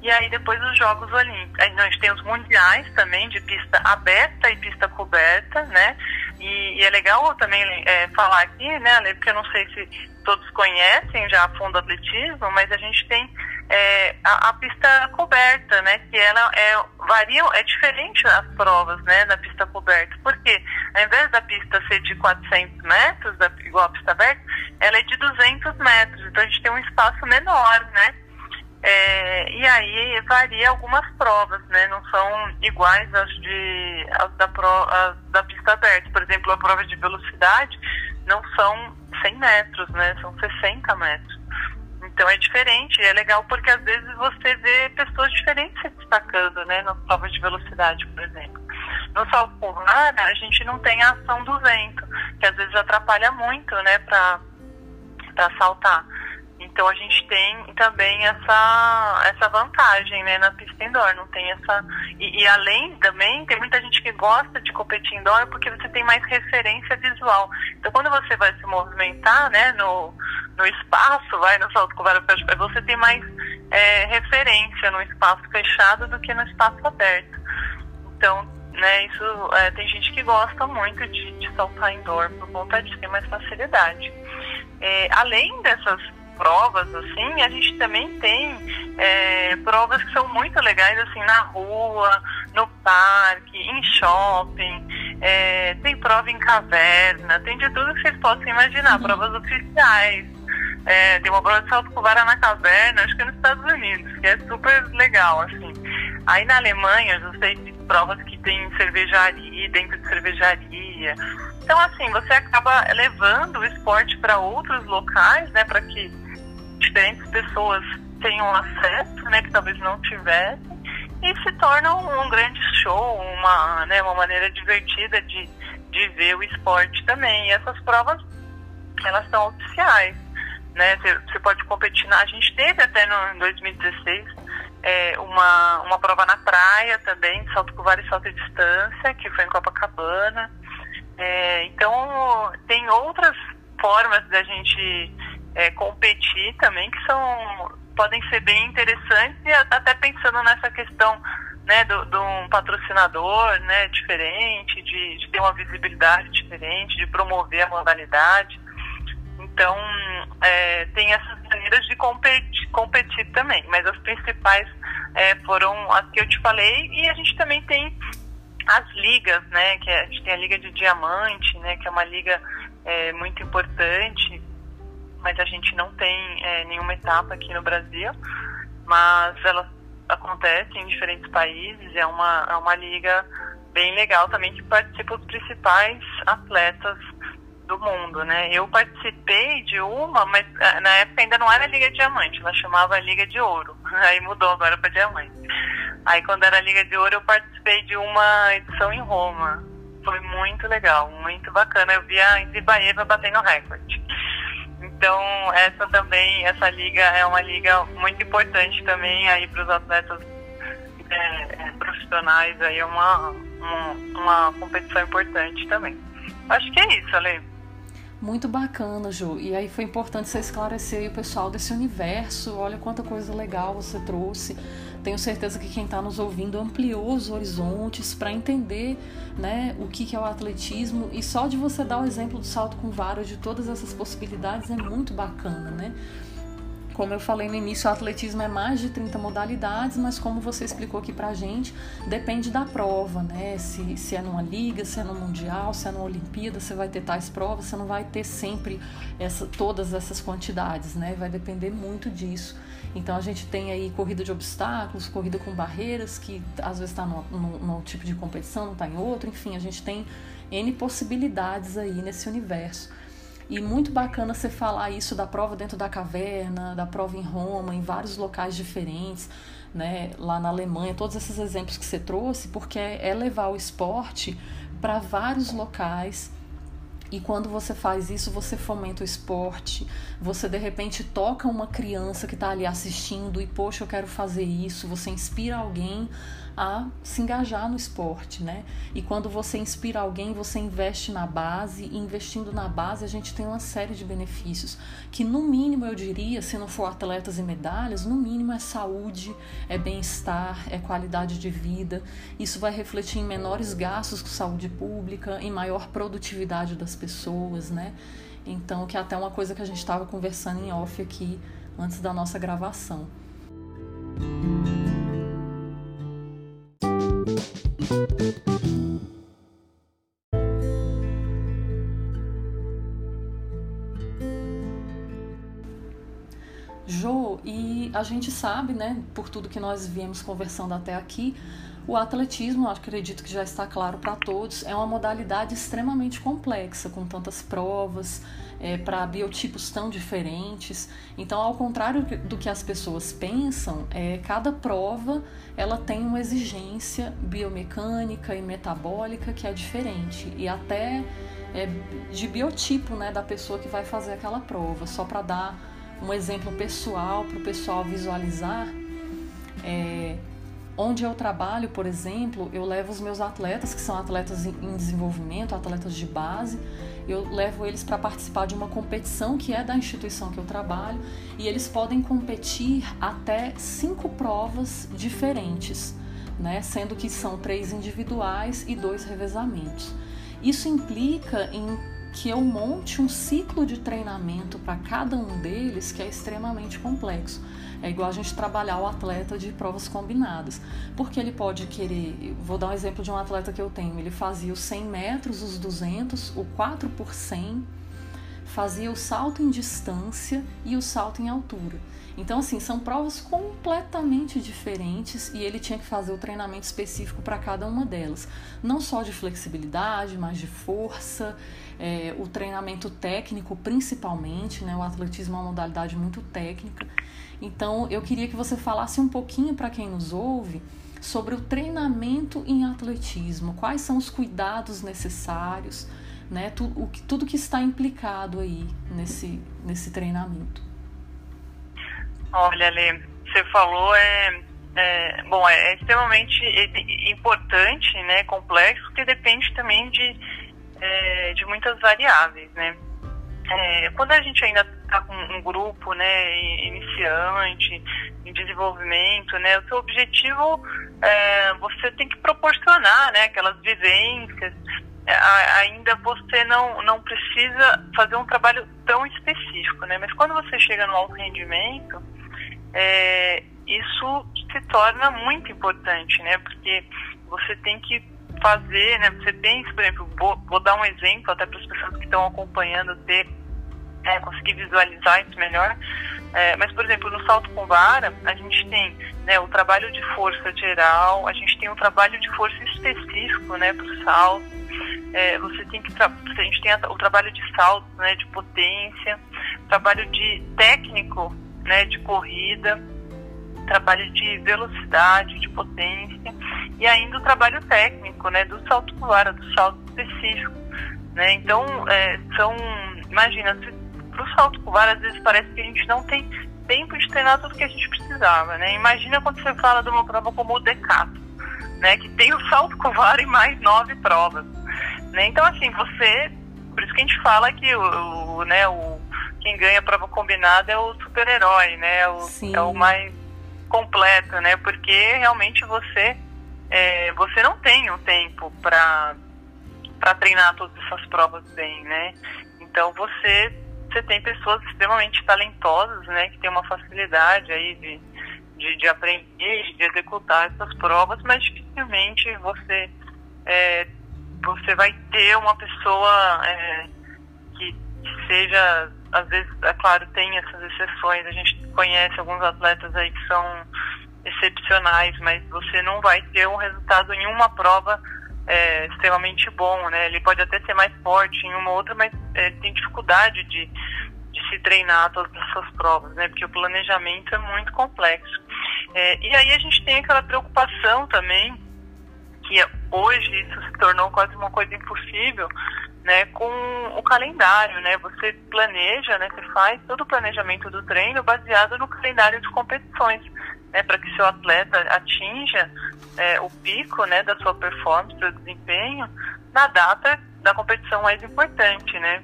e aí depois os Jogos Olímpicos. Aí nós temos mundiais também de pista aberta e pista coberta, né? E, e é legal também é, falar aqui, né, porque eu não sei se todos conhecem já a fundo atletismo, mas a gente tem é, a, a, pista coberta, né, que ela é, varia, é diferente das provas, né, da pista coberta, porque ao invés da pista ser de 400 metros, da, igual a pista aberta, ela é de 200 metros, então a gente tem um espaço menor, né, é, e aí varia algumas provas, né? Não são iguais às, de, da, pro, da pista aberta. Por exemplo, a prova de velocidade não são 100 metros, né? São 60 metros. Então é diferente, é legal porque às vezes você vê pessoas diferentes se destacando, né? Nas provas de velocidade, por exemplo. No salto polar, a gente não tem a ação do vento, que às vezes atrapalha muito, né? Para saltar. Então a gente tem também essa, essa vantagem né, na pista indoor, não tem essa. E, e, além também, tem muita gente que gosta de competir indoor porque você tem mais referência visual. Então quando você vai se movimentar né, no, no espaço, vai no salto com vara você tem mais é, referência no espaço fechado do que no espaço aberto. Então, né, isso é, tem gente que gosta muito de, de saltar indoor por conta disso, tem mais facilidade. É, além dessas provas, assim, a gente também tem é, provas que são muito legais, assim, na rua, no parque, em shopping, é, tem prova em caverna, tem de tudo que vocês possam imaginar, uhum. provas oficiais. É, tem uma prova de salto com vara na caverna, acho que é nos Estados Unidos, que é super legal, assim. Aí na Alemanha, eu sei de provas que tem cervejaria, dentro de cervejaria. Então, assim, você acaba levando o esporte para outros locais, né, para que diferentes pessoas tenham acesso, né, que talvez não tivessem, e se torna um, um grande show, uma, né, uma maneira divertida de, de ver o esporte também. E essas provas, elas são oficiais, né? Você pode competir. Na, a gente teve até no, em 2016 é, uma, uma prova na praia também, salto com vara e salto de distância, que foi em Copacabana. É, então, tem outras formas da gente é, competir também que são podem ser bem interessantes e até pensando nessa questão né, do um patrocinador né, diferente, de, de ter uma visibilidade diferente, de promover a modalidade. Então, é, tem essas maneiras de competir, competir, também, mas as principais é, foram as que eu te falei e a gente também tem as ligas, né, que é, a gente tem a Liga de Diamante, né, que é uma liga é, muito importante, mas a gente não tem é, nenhuma etapa aqui no Brasil, mas ela acontece em diferentes países, é uma, é uma liga bem legal também que participa os principais atletas do mundo, né? Eu participei de uma, mas é, na época ainda não era Liga Diamante, ela chamava Liga de Ouro, aí mudou agora para Diamante. Aí quando era Liga de Ouro eu participei de uma edição em Roma, foi muito legal, muito bacana. Eu vi a Zibaeva batendo recorde. Então, essa também, essa liga é uma liga muito importante também aí para os atletas é, é, profissionais, aí é uma, uma, uma, competição importante também. Acho que é isso, Ale. Muito bacana, Ju. E aí foi importante você esclarecer o pessoal desse universo. Olha quanta coisa legal você trouxe tenho certeza que quem está nos ouvindo ampliou os horizontes para entender né, o que, que é o atletismo. E só de você dar o exemplo do salto com vara, de todas essas possibilidades, é muito bacana, né? Como eu falei no início, o atletismo é mais de 30 modalidades, mas como você explicou aqui pra gente, depende da prova, né? Se, se é numa liga, se é no mundial, se é numa Olimpíada, você vai ter tais provas, você não vai ter sempre essa, todas essas quantidades, né? Vai depender muito disso. Então a gente tem aí corrida de obstáculos, corrida com barreiras, que às vezes está num tipo de competição, não está em outro, enfim, a gente tem N possibilidades aí nesse universo. E muito bacana você falar isso da prova dentro da caverna, da prova em Roma, em vários locais diferentes, né? lá na Alemanha, todos esses exemplos que você trouxe, porque é levar o esporte para vários locais. E quando você faz isso, você fomenta o esporte, você de repente toca uma criança que está ali assistindo e, poxa, eu quero fazer isso, você inspira alguém a se engajar no esporte, né? E quando você inspira alguém, você investe na base, e investindo na base a gente tem uma série de benefícios, que no mínimo eu diria, se não for atletas e medalhas, no mínimo é saúde, é bem-estar, é qualidade de vida. Isso vai refletir em menores gastos com saúde pública, em maior produtividade das pessoas, né? Então, que é até uma coisa que a gente estava conversando em off aqui antes da nossa gravação. Jo, e a gente sabe, né, por tudo que nós viemos conversando até aqui, o atletismo, acredito que já está claro para todos, é uma modalidade extremamente complexa, com tantas provas, é, para biotipos tão diferentes. Então, ao contrário do que as pessoas pensam, é, cada prova ela tem uma exigência biomecânica e metabólica que é diferente e até é, de biotipo né, da pessoa que vai fazer aquela prova. Só para dar um exemplo pessoal para o pessoal visualizar. É, Onde eu trabalho, por exemplo, eu levo os meus atletas, que são atletas em desenvolvimento, atletas de base, eu levo eles para participar de uma competição que é da instituição que eu trabalho e eles podem competir até cinco provas diferentes, né? sendo que são três individuais e dois revezamentos. Isso implica em que eu monte um ciclo de treinamento para cada um deles que é extremamente complexo. É igual a gente trabalhar o atleta de provas combinadas, porque ele pode querer. Vou dar um exemplo de um atleta que eu tenho: ele fazia os 100 metros, os 200, o 4 por 100, fazia o salto em distância e o salto em altura. Então, assim, são provas completamente diferentes e ele tinha que fazer o treinamento específico para cada uma delas. Não só de flexibilidade, mas de força, é, o treinamento técnico principalmente, né? O atletismo é uma modalidade muito técnica. Então, eu queria que você falasse um pouquinho para quem nos ouve sobre o treinamento em atletismo, quais são os cuidados necessários, né? Tudo, o, tudo que está implicado aí nesse, nesse treinamento. Olha, Lê, você falou é, é bom, é, é extremamente importante, né, complexo, porque depende também de, é, de muitas variáveis, né. É, quando a gente ainda está com um grupo, né, iniciante, em desenvolvimento, né, o seu objetivo, é, você tem que proporcionar, né, aquelas vivências, é, ainda você não, não precisa fazer um trabalho tão específico, né, mas quando você chega no alto rendimento, é, isso se torna muito importante, né? Porque você tem que fazer, né? Você pensa, por exemplo, vou, vou dar um exemplo até para as pessoas que estão acompanhando ter é, conseguir visualizar isso melhor. É, mas, por exemplo, no salto com vara, a gente tem né, o trabalho de força geral, a gente tem um trabalho de força específico né, para o salto. É, você tem que a gente tem o trabalho de salto, né, de potência, trabalho de técnico né, de corrida, trabalho de velocidade, de potência e ainda o trabalho técnico, né, do salto vara, do salto específico, né? Então, é, são, imagina, para o salto com vara, às vezes parece que a gente não tem tempo de treinar tudo que a gente precisava, né? Imagina quando você fala de uma prova como o Decato, né, que tem o salto com vara e mais nove provas, né? Então, assim, você, por isso que a gente fala que o, o né, o quem ganha a prova combinada é o super-herói, né? É o, é o mais completo, né? Porque realmente você é, você não tem um tempo para para treinar todas essas provas bem, né? Então você você tem pessoas extremamente talentosas, né? Que tem uma facilidade aí de, de, de aprender, de executar essas provas, mas dificilmente você é, você vai ter uma pessoa é, que seja às vezes, é claro, tem essas exceções. A gente conhece alguns atletas aí que são excepcionais, mas você não vai ter um resultado em uma prova é, extremamente bom, né? Ele pode até ser mais forte em uma outra, mas é, tem dificuldade de, de se treinar todas essas provas, né? Porque o planejamento é muito complexo. É, e aí a gente tem aquela preocupação também, que hoje isso se tornou quase uma coisa impossível, né, com o calendário, né? Você planeja, né? Você faz todo o planejamento do treino baseado no calendário de competições, né? Para que seu atleta atinja é, o pico, né? Da sua performance, do desempenho na data da competição mais importante, né?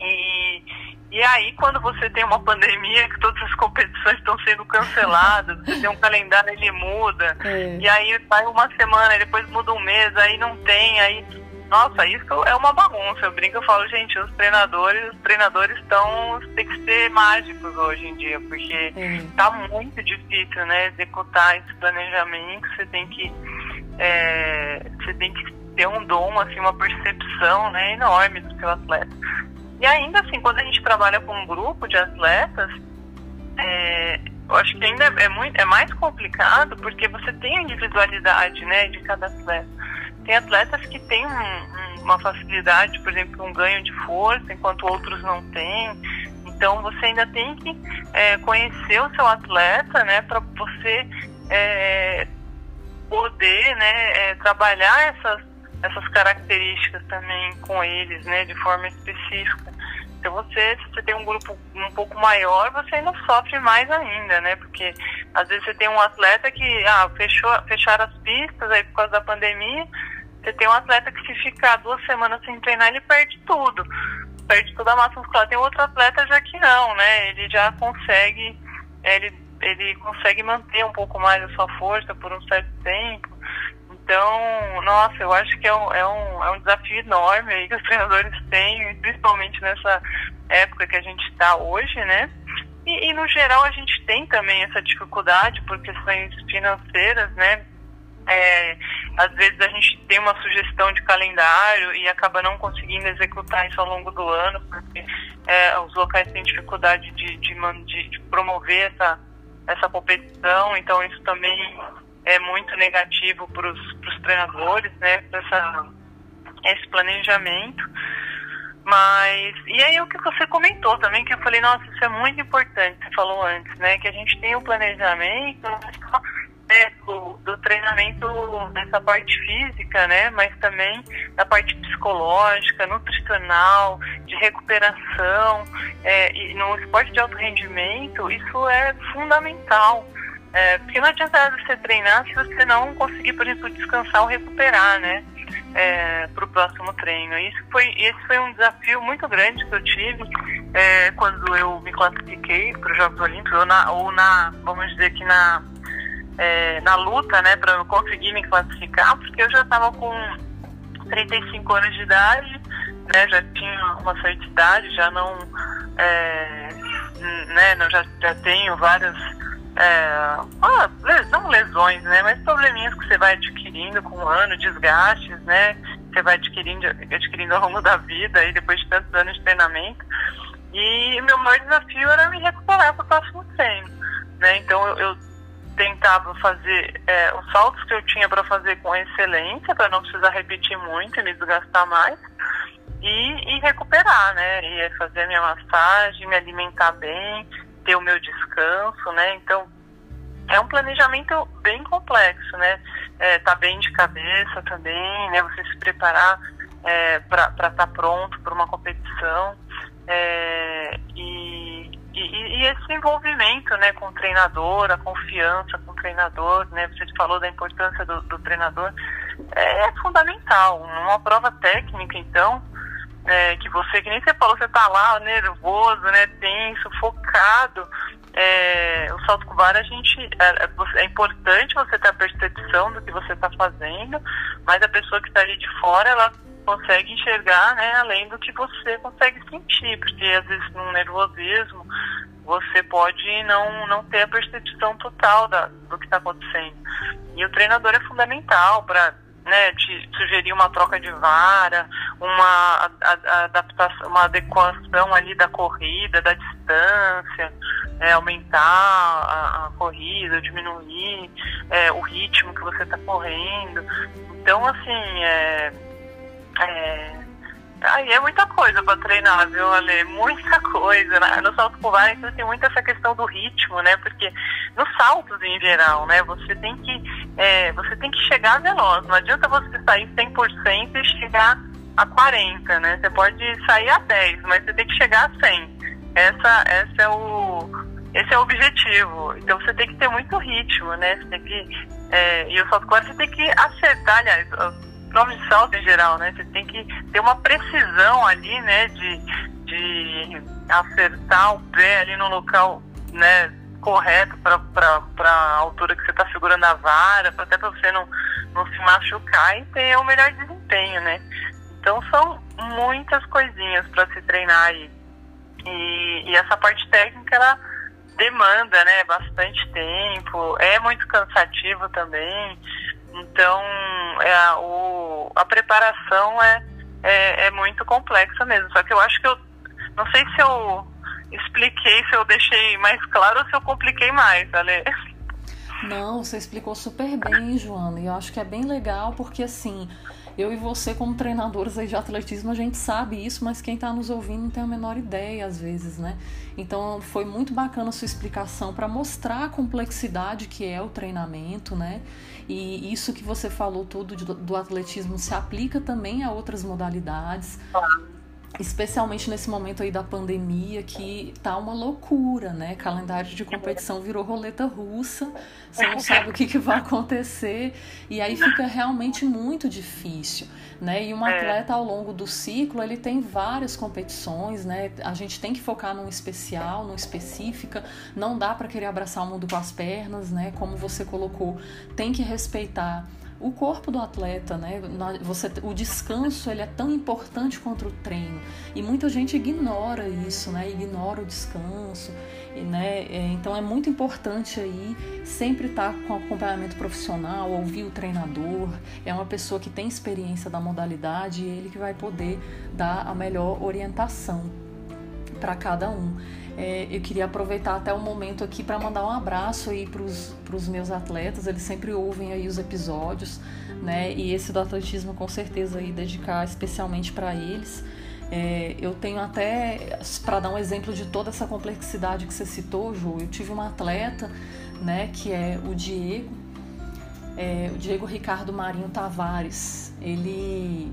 E, e aí, quando você tem uma pandemia, que todas as competições estão sendo canceladas, você tem um calendário, ele muda, é. e aí vai uma semana, depois muda um mês, aí não tem, aí nossa, isso é uma bagunça. Eu brinco, eu falo, gente, os treinadores, os treinadores estão tem que ser mágicos hoje em dia, porque está muito difícil, né, executar esse planejamento. Você tem que é, você tem que ter um dom, assim, uma percepção, né, enorme do seu atleta. E ainda assim, quando a gente trabalha com um grupo de atletas, é, eu acho que ainda é muito é mais complicado porque você tem a individualidade, né, de cada atleta tem atletas que têm um, uma facilidade, por exemplo, um ganho de força, enquanto outros não têm. Então você ainda tem que é, conhecer o seu atleta, né, para você é, poder, né, é, trabalhar essas essas características também com eles, né, de forma específica. Então você, se você tem um grupo um pouco maior, você ainda sofre mais ainda, né? Porque às vezes você tem um atleta que ah, fechou, fecharam as pistas aí por causa da pandemia, você tem um atleta que se ficar duas semanas sem treinar, ele perde tudo. Perde toda a massa muscular. Tem outro atleta já que não, né? Ele já consegue, ele, ele consegue manter um pouco mais a sua força por um certo tempo. Então, nossa, eu acho que é um, é um, é um desafio enorme aí que os treinadores têm, principalmente nessa época que a gente está hoje, né? E, e, no geral a gente tem também essa dificuldade por questões financeiras, né? É, às vezes a gente tem uma sugestão de calendário e acaba não conseguindo executar isso ao longo do ano, porque é, os locais têm dificuldade de, de, de, de promover essa, essa competição, então isso também é muito negativo para os treinadores, né, para esse planejamento. Mas, e aí o que você comentou também, que eu falei, nossa, isso é muito importante, você falou antes, né, que a gente tem o um planejamento, né, do treinamento nessa parte física, né? Mas também da parte psicológica, nutricional, de recuperação. É, e no esporte de alto rendimento, isso é fundamental. É, porque não adianta você treinar se você não conseguir, por exemplo, descansar ou recuperar, né? É, para o próximo treino. Isso foi, esse foi um desafio muito grande que eu tive é, quando eu me classifiquei para os Jogos Olímpicos, ou na, ou na, vamos dizer que na, é, na luta, né, para eu conseguir me classificar, porque eu já estava com 35 anos de idade, né, já tinha uma certa idade, já não, é, né, não já, já tenho várias é, não lesões, né, mas probleminhas que você vai adquirindo com o ano, desgastes, né, você vai adquirindo, adquirindo ao longo da vida e depois de tantos anos de treinamento. E meu maior desafio era me recuperar para o próximo treino, né, então eu, eu tentava fazer é, os saltos que eu tinha para fazer com excelência, para não precisar repetir muito e me desgastar mais. E, e recuperar, né? E fazer minha massagem, me alimentar bem, ter o meu descanso, né? Então, é um planejamento bem complexo, né? É, tá bem de cabeça também, né? Você se preparar é, para estar tá pronto para uma competição. É, e, e, e, esse envolvimento né, com o treinador, a confiança com o treinador, né? Você falou da importância do, do treinador, é, é fundamental. Numa prova técnica, então, é, que você, que nem você falou, você tá lá nervoso, né, tenso, focado. É, o salto com vara, a gente, é, é, é importante você ter a percepção do que você está fazendo, mas a pessoa que está ali de fora, ela consegue enxergar, né, além do que você consegue sentir, porque às vezes num nervosismo você pode não, não ter a percepção total da, do que está acontecendo. E o treinador é fundamental para né, te sugerir uma troca de vara, uma adaptação, uma adequação ali da corrida, da distância, é, aumentar a, a, corrida, diminuir é, o ritmo que você está correndo. Então, assim, é, é, aí é muita coisa para treinar, viu, Ale? Muita coisa. Né? No salto com vara, então, tem muito essa questão do ritmo, né? Porque nos saltos em geral, né? Você tem que, é, você tem que chegar veloz. Não adianta você sair 100% e chegar a 40, né? Você pode sair a 10, mas você tem que chegar a 100. Essa, essa é o, esse é o objetivo. Então você tem que ter muito ritmo, né? Você tem que, é, e o software você tem que acertar, aliás, nome de salto em geral, né? Você tem que ter uma precisão ali, né? De, de acertar o pé ali no local, né? Correto para a altura que você está segurando a vara, até para você não, não se machucar e ter o melhor desempenho, né? Então são muitas coisinhas para se treinar aí. E, e, essa parte técnica ela demanda né, bastante tempo, é muito cansativo também. Então é, o, a preparação é, é, é muito complexa mesmo. Só que eu acho que eu não sei se eu expliquei, se eu deixei mais claro ou se eu compliquei mais, Ale. Não, você explicou super bem, Joana. E eu acho que é bem legal porque assim eu e você, como treinadores aí de atletismo, a gente sabe isso, mas quem está nos ouvindo não tem a menor ideia, às vezes, né? Então, foi muito bacana a sua explicação para mostrar a complexidade que é o treinamento, né? E isso que você falou tudo do atletismo se aplica também a outras modalidades especialmente nesse momento aí da pandemia que tá uma loucura, né? Calendário de competição virou roleta russa, você não sabe o que, que vai acontecer e aí fica realmente muito difícil, né? E um é. atleta ao longo do ciclo ele tem várias competições, né? A gente tem que focar num especial, num específica, não dá para querer abraçar o mundo com as pernas, né? Como você colocou, tem que respeitar o corpo do atleta, né? Você, o descanso ele é tão importante quanto o treino e muita gente ignora isso, né? Ignora o descanso, né? É, então é muito importante aí sempre estar tá com acompanhamento profissional, ouvir o treinador, é uma pessoa que tem experiência da modalidade e ele que vai poder dar a melhor orientação para cada um. É, eu queria aproveitar até o momento aqui para mandar um abraço aí para os meus atletas, eles sempre ouvem aí os episódios, né? E esse do atletismo com certeza aí dedicar especialmente para eles. É, eu tenho até, para dar um exemplo de toda essa complexidade que você citou, Ju, eu tive uma atleta, né, que é o Diego, é, o Diego Ricardo Marinho Tavares. Ele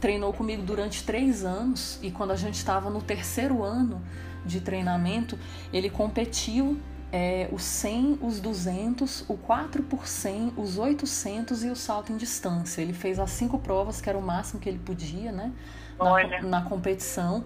treinou comigo durante três anos e quando a gente estava no terceiro ano de treinamento, ele competiu é, os 100, os 200, o 4 por 100, os 800 e o salto em distância. Ele fez as cinco provas, que era o máximo que ele podia, né? Na, na competição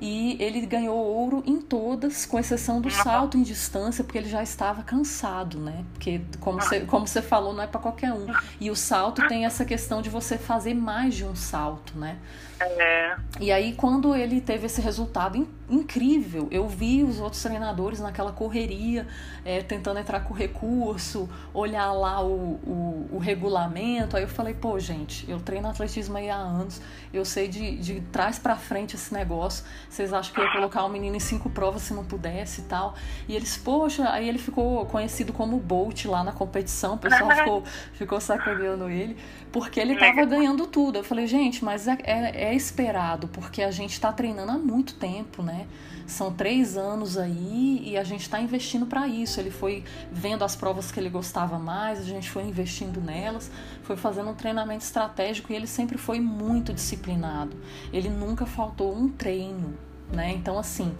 e ele ganhou ouro em todas, com exceção do salto em distância, porque ele já estava cansado, né? Porque, como você, como você falou, não é para qualquer um. E o salto tem essa questão de você fazer mais de um salto, né? É. E aí, quando ele teve esse resultado in incrível, eu vi os outros treinadores naquela correria, é, tentando entrar com recurso, olhar lá o, o, o, regulamento. Aí eu falei, pô, gente, eu treino atletismo aí há anos, eu sei de, de trás para frente esse negócio. Vocês acham que eu ia colocar o menino em cinco provas se não pudesse e tal? E eles, poxa, aí ele ficou conhecido como Bolt lá na competição, o pessoal ficou, ficou sacaneando ele, porque ele tava ganhando tudo. Eu falei, gente, mas é, é, é esperado, porque a gente está treinando há muito tempo, né? São três anos aí e a gente está investindo para isso. Ele foi vendo as provas que ele gostava mais, a gente foi investindo nelas, foi fazendo um treinamento estratégico e ele sempre foi muito disciplinado. Ele nunca faltou um treino, né? Então, assim,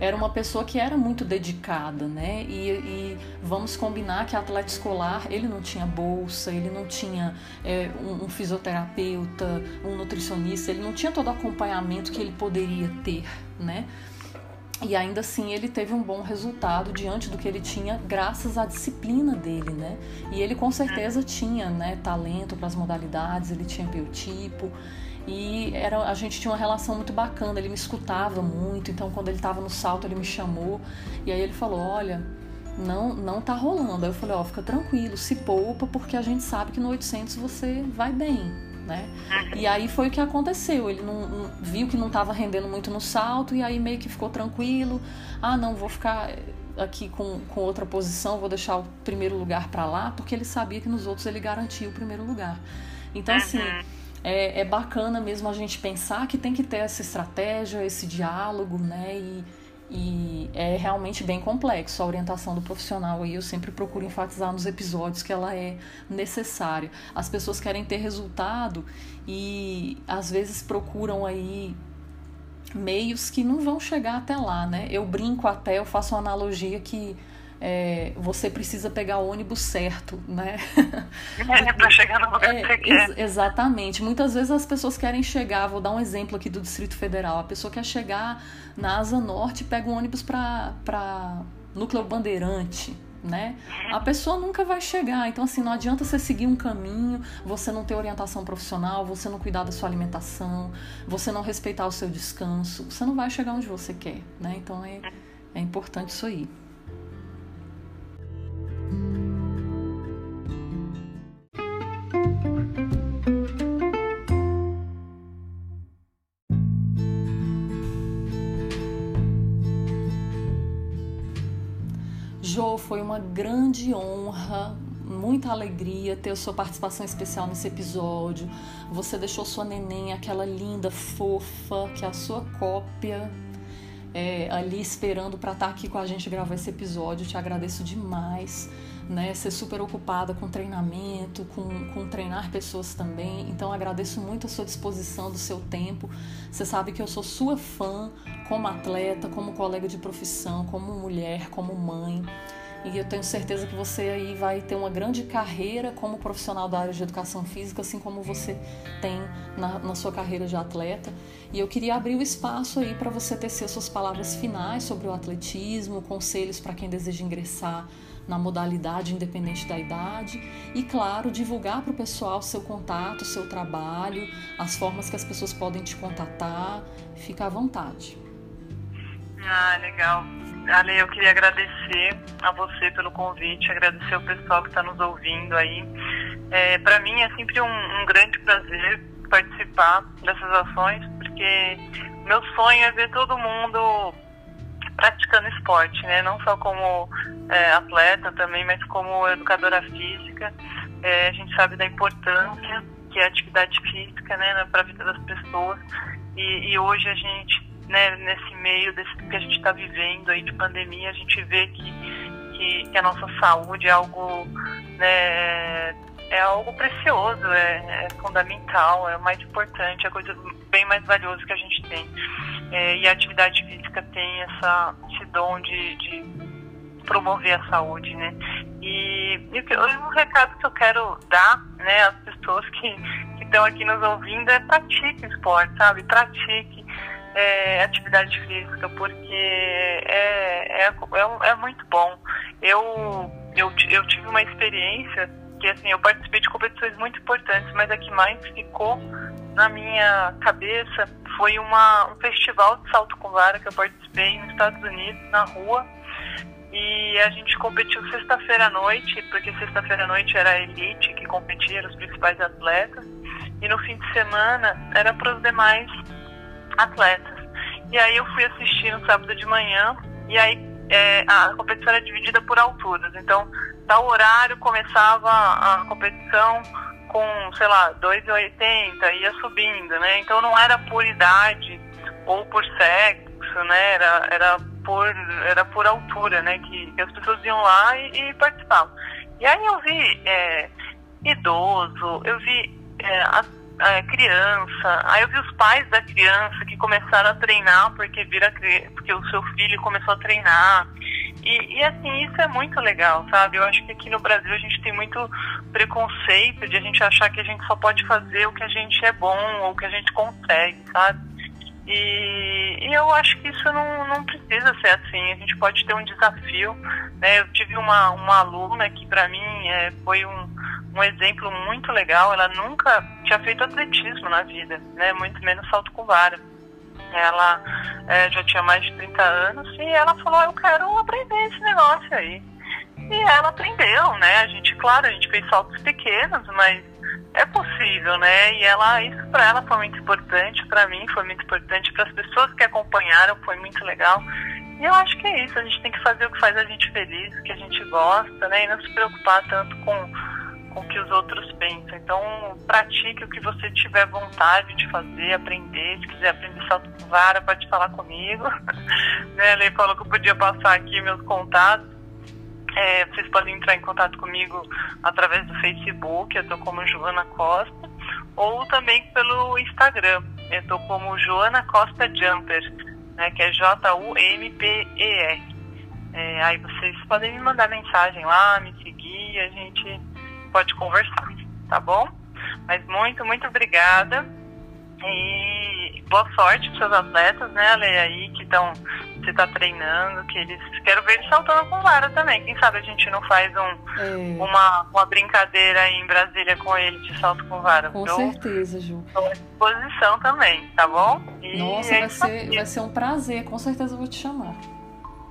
era uma pessoa que era muito dedicada, né? E, e, vamos combinar que atleta escolar, ele não tinha bolsa, ele não tinha é, um, um, fisioterapeuta, um nutricionista, ele não tinha todo o acompanhamento que ele poderia ter, né? E ainda assim ele teve um bom resultado diante do que ele tinha, graças à disciplina dele, né? E ele com certeza tinha, né, talento para as modalidades, ele tinha biotipo. E era, a gente tinha uma relação muito bacana, ele me escutava muito, então quando ele estava no salto ele me chamou e aí ele falou: Olha, não não tá rolando. Aí eu falei: Ó, oh, fica tranquilo, se poupa, porque a gente sabe que no 800 você vai bem, né? E aí foi o que aconteceu. Ele não, não viu que não estava rendendo muito no salto e aí meio que ficou tranquilo. Ah, não, vou ficar aqui com, com outra posição, vou deixar o primeiro lugar para lá, porque ele sabia que nos outros ele garantia o primeiro lugar. Então, assim é, é bacana mesmo a gente pensar que tem que ter essa estratégia, esse diálogo, né? E, e é realmente bem complexo a orientação do profissional e eu sempre procuro enfatizar nos episódios que ela é necessária. As pessoas querem ter resultado e às vezes procuram aí meios que não vão chegar até lá, né? Eu brinco até, eu faço uma analogia que é, você precisa pegar o ônibus certo, né? É, para chegar no lugar é, que você quer. Ex exatamente. Muitas vezes as pessoas querem chegar, vou dar um exemplo aqui do Distrito Federal, a pessoa quer chegar na Asa Norte e pega um ônibus para Núcleo Bandeirante, né? A pessoa nunca vai chegar. Então, assim, não adianta você seguir um caminho, você não ter orientação profissional, você não cuidar da sua alimentação, você não respeitar o seu descanso, você não vai chegar onde você quer, né? Então, é, é importante isso aí. Foi uma grande honra, muita alegria ter a sua participação especial nesse episódio. Você deixou sua neném, aquela linda, fofa, que é a sua cópia, é, ali esperando para estar tá aqui com a gente gravar esse episódio. Te agradeço demais. Né, ser super ocupada com treinamento, com, com treinar pessoas também. Então agradeço muito a sua disposição, do seu tempo. Você sabe que eu sou sua fã como atleta, como colega de profissão, como mulher, como mãe. E eu tenho certeza que você aí vai ter uma grande carreira como profissional da área de educação física, assim como você tem na, na sua carreira de atleta. E eu queria abrir o espaço aí para você tecer suas palavras finais sobre o atletismo, conselhos para quem deseja ingressar na modalidade independente da idade e, claro, divulgar para o pessoal seu contato, seu trabalho, as formas que as pessoas podem te contatar. Fica à vontade. Ah, legal. Ale, eu queria agradecer a você pelo convite, agradecer ao pessoal que está nos ouvindo aí. É, para mim é sempre um, um, grande prazer participar dessas ações, porque meu sonho é ver todo mundo praticando esporte, né? Não só como é, atleta também, mas como educadora física. É, a gente sabe da importância que é a atividade física, né, para a vida das pessoas. E, e hoje a gente né, nesse meio desse que a gente está vivendo aí de pandemia, a gente vê que, que, que a nossa saúde é algo, né, é algo precioso, é, é, fundamental, é o mais importante, é a coisa bem mais valiosa que a gente tem. É, e a atividade física tem essa, esse dom de, de promover a saúde, né? E, e o recado que eu quero dar, né, às pessoas que estão aqui nos ouvindo é pratique esporte, sabe? Pratique é, atividade física, porque é, é, é, é, muito bom. Eu, eu, eu tive uma experiência que, assim, eu participei de competições muito importantes, mas a que mais ficou na minha cabeça foi uma, um festival de salto com vara que eu participei nos Estados Unidos, na rua, e a gente competiu sexta-feira à noite, porque sexta-feira à noite era a elite que competia, os principais atletas, e no fim de semana era para os demais atletas. E aí eu fui assistir no sábado de manhã, e aí é, a competição era dividida por alturas. Então, tal horário começava a competição com, sei lá, 2,80, ia subindo, né? Então não era por idade ou por sexo, né? Era, era, por, era por altura, né? Que, que as pessoas iam lá e, e participavam. E aí eu vi é, idoso, eu vi é, a, criança, aí eu vi os pais da criança que começaram a treinar porque, vira, porque o seu filho começou a treinar. E, e, assim, isso é muito legal, sabe? Eu acho que aqui no Brasil a gente tem muito preconceito de a gente achar que a gente só pode fazer o que a gente é bom ou que a gente consegue, sabe? E, e eu acho que isso não, não precisa ser assim. A gente pode ter um desafio. Né? Eu tive uma, uma aluna que, para mim, é, foi um, um exemplo muito legal. Ela nunca tinha feito atletismo na vida, né? muito menos salto com vara. Ela é, já tinha mais de 30 anos e ela falou: Eu quero aprender esse negócio aí. E ela aprendeu, né? A gente, claro, a gente fez saltos pequenos, mas é possível, né? E ela, isso para ela foi muito importante, para mim foi muito importante, para as pessoas que acompanharam foi muito legal. E eu acho que é isso, a gente tem que fazer o que faz a gente feliz, o que a gente gosta, né? E não se preocupar tanto com o que os outros pensam. Então, pratique o que você tiver vontade de fazer, aprender. Se quiser aprender salto com vara, pode falar comigo. né? Ele falou que eu podia passar aqui meus contatos. É, vocês podem entrar em contato comigo através do Facebook, eu estou como Joana Costa, ou também pelo Instagram, eu estou como Joana Costa Jumper, né, que é J-U-M-P-E-R. É, aí vocês podem me mandar mensagem lá, me seguir, a gente pode conversar, tá bom? Mas muito, muito obrigada. E boa sorte para seus atletas, né, Ale, aí que estão você está treinando, que eles quero ver eles saltando com vara também. Quem sabe a gente não faz um, é. uma, uma brincadeira aí em Brasília com ele de salto com vara. Com certeza, Ju. Estou à disposição também, tá bom? E Nossa, é vai, ser, vai ser um prazer, com certeza eu vou te chamar.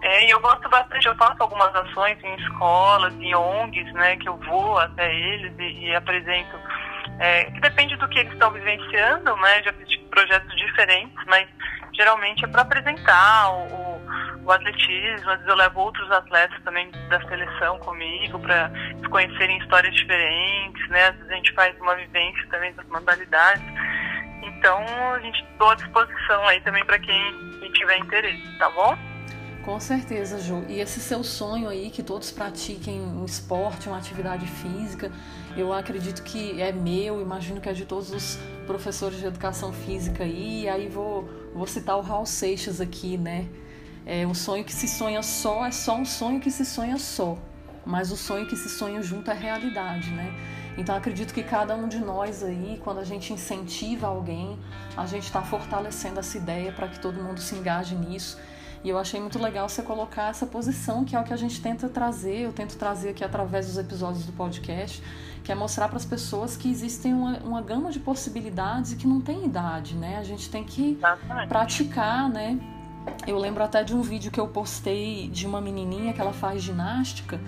É, e eu gosto bastante, eu faço algumas ações em escolas, em ONGs, né, que eu vou até eles e, e apresento, é, que depende do que eles estão vivenciando, né, já fiz projetos diferentes, mas geralmente é para apresentar o, o, o, atletismo, às vezes eu levo outros atletas também da seleção comigo para conhecerem histórias diferentes, né, às vezes a gente faz uma vivência também das modalidades, então a gente estou à disposição aí também para quem, quem tiver interesse, tá bom? Com certeza, Ju. E esse seu sonho aí, que todos pratiquem um esporte, uma atividade física, eu acredito que é meu, imagino que é de todos os professores de educação física aí. E aí vou, vou citar o Raul Seixas aqui, né? É, um sonho que se sonha só é só um sonho que se sonha só. Mas o sonho que se sonha junto é realidade, né? Então acredito que cada um de nós aí, quando a gente incentiva alguém, a gente está fortalecendo essa ideia para que todo mundo se engaje nisso e eu achei muito legal você colocar essa posição, que é o que a gente tenta trazer, eu tento trazer aqui através dos episódios do podcast, que é mostrar para as pessoas que existem uma, uma gama de possibilidades e que não tem idade, né? A gente tem que praticar, né? Eu lembro até de um vídeo que eu postei de uma menininha que ela faz ginástica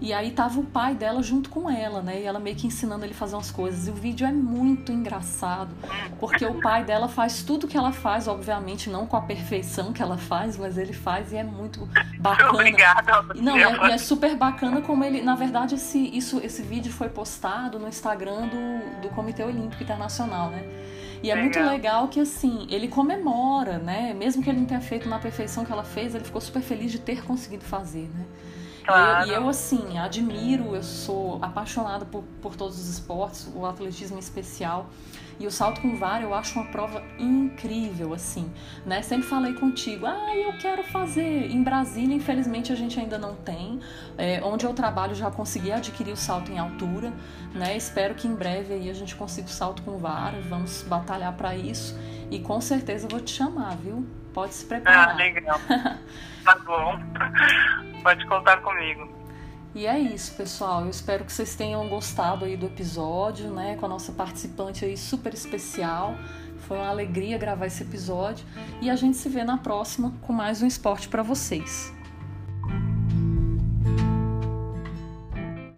e aí tava o pai dela junto com ela, né? E ela meio que ensinando ele a fazer umas coisas. E o vídeo é muito engraçado, porque o pai dela faz tudo que ela faz, obviamente não com a perfeição que ela faz, mas ele faz e é muito bacana. Obrigada. Não, é, é super bacana como ele, na verdade, esse, isso, esse vídeo foi postado no Instagram do, do Comitê Olímpico Internacional, né? E é legal. muito legal que, assim, ele comemora, né? Mesmo que ele não tenha feito na perfeição que ela fez, ele ficou super feliz de ter conseguido fazer, né? Claro. E eu, assim, admiro, eu sou apaixonada por, por todos os esportes, o atletismo em especial. E o salto com vara eu acho uma prova incrível, assim, né? Sempre falei contigo, ah, eu quero fazer. Em Brasília, infelizmente, a gente ainda não tem. É, onde eu trabalho já consegui adquirir o salto em altura, né? Espero que em breve aí a gente consiga o salto com vara. Vamos batalhar para isso. E com certeza eu vou te chamar, viu? Pode se preparar. Ah, legal. tá bom. Pode contar comigo. E é isso, pessoal. Eu espero que vocês tenham gostado aí do episódio, né? Com a nossa participante aí super especial. Foi uma alegria gravar esse episódio e a gente se vê na próxima com mais um esporte para vocês.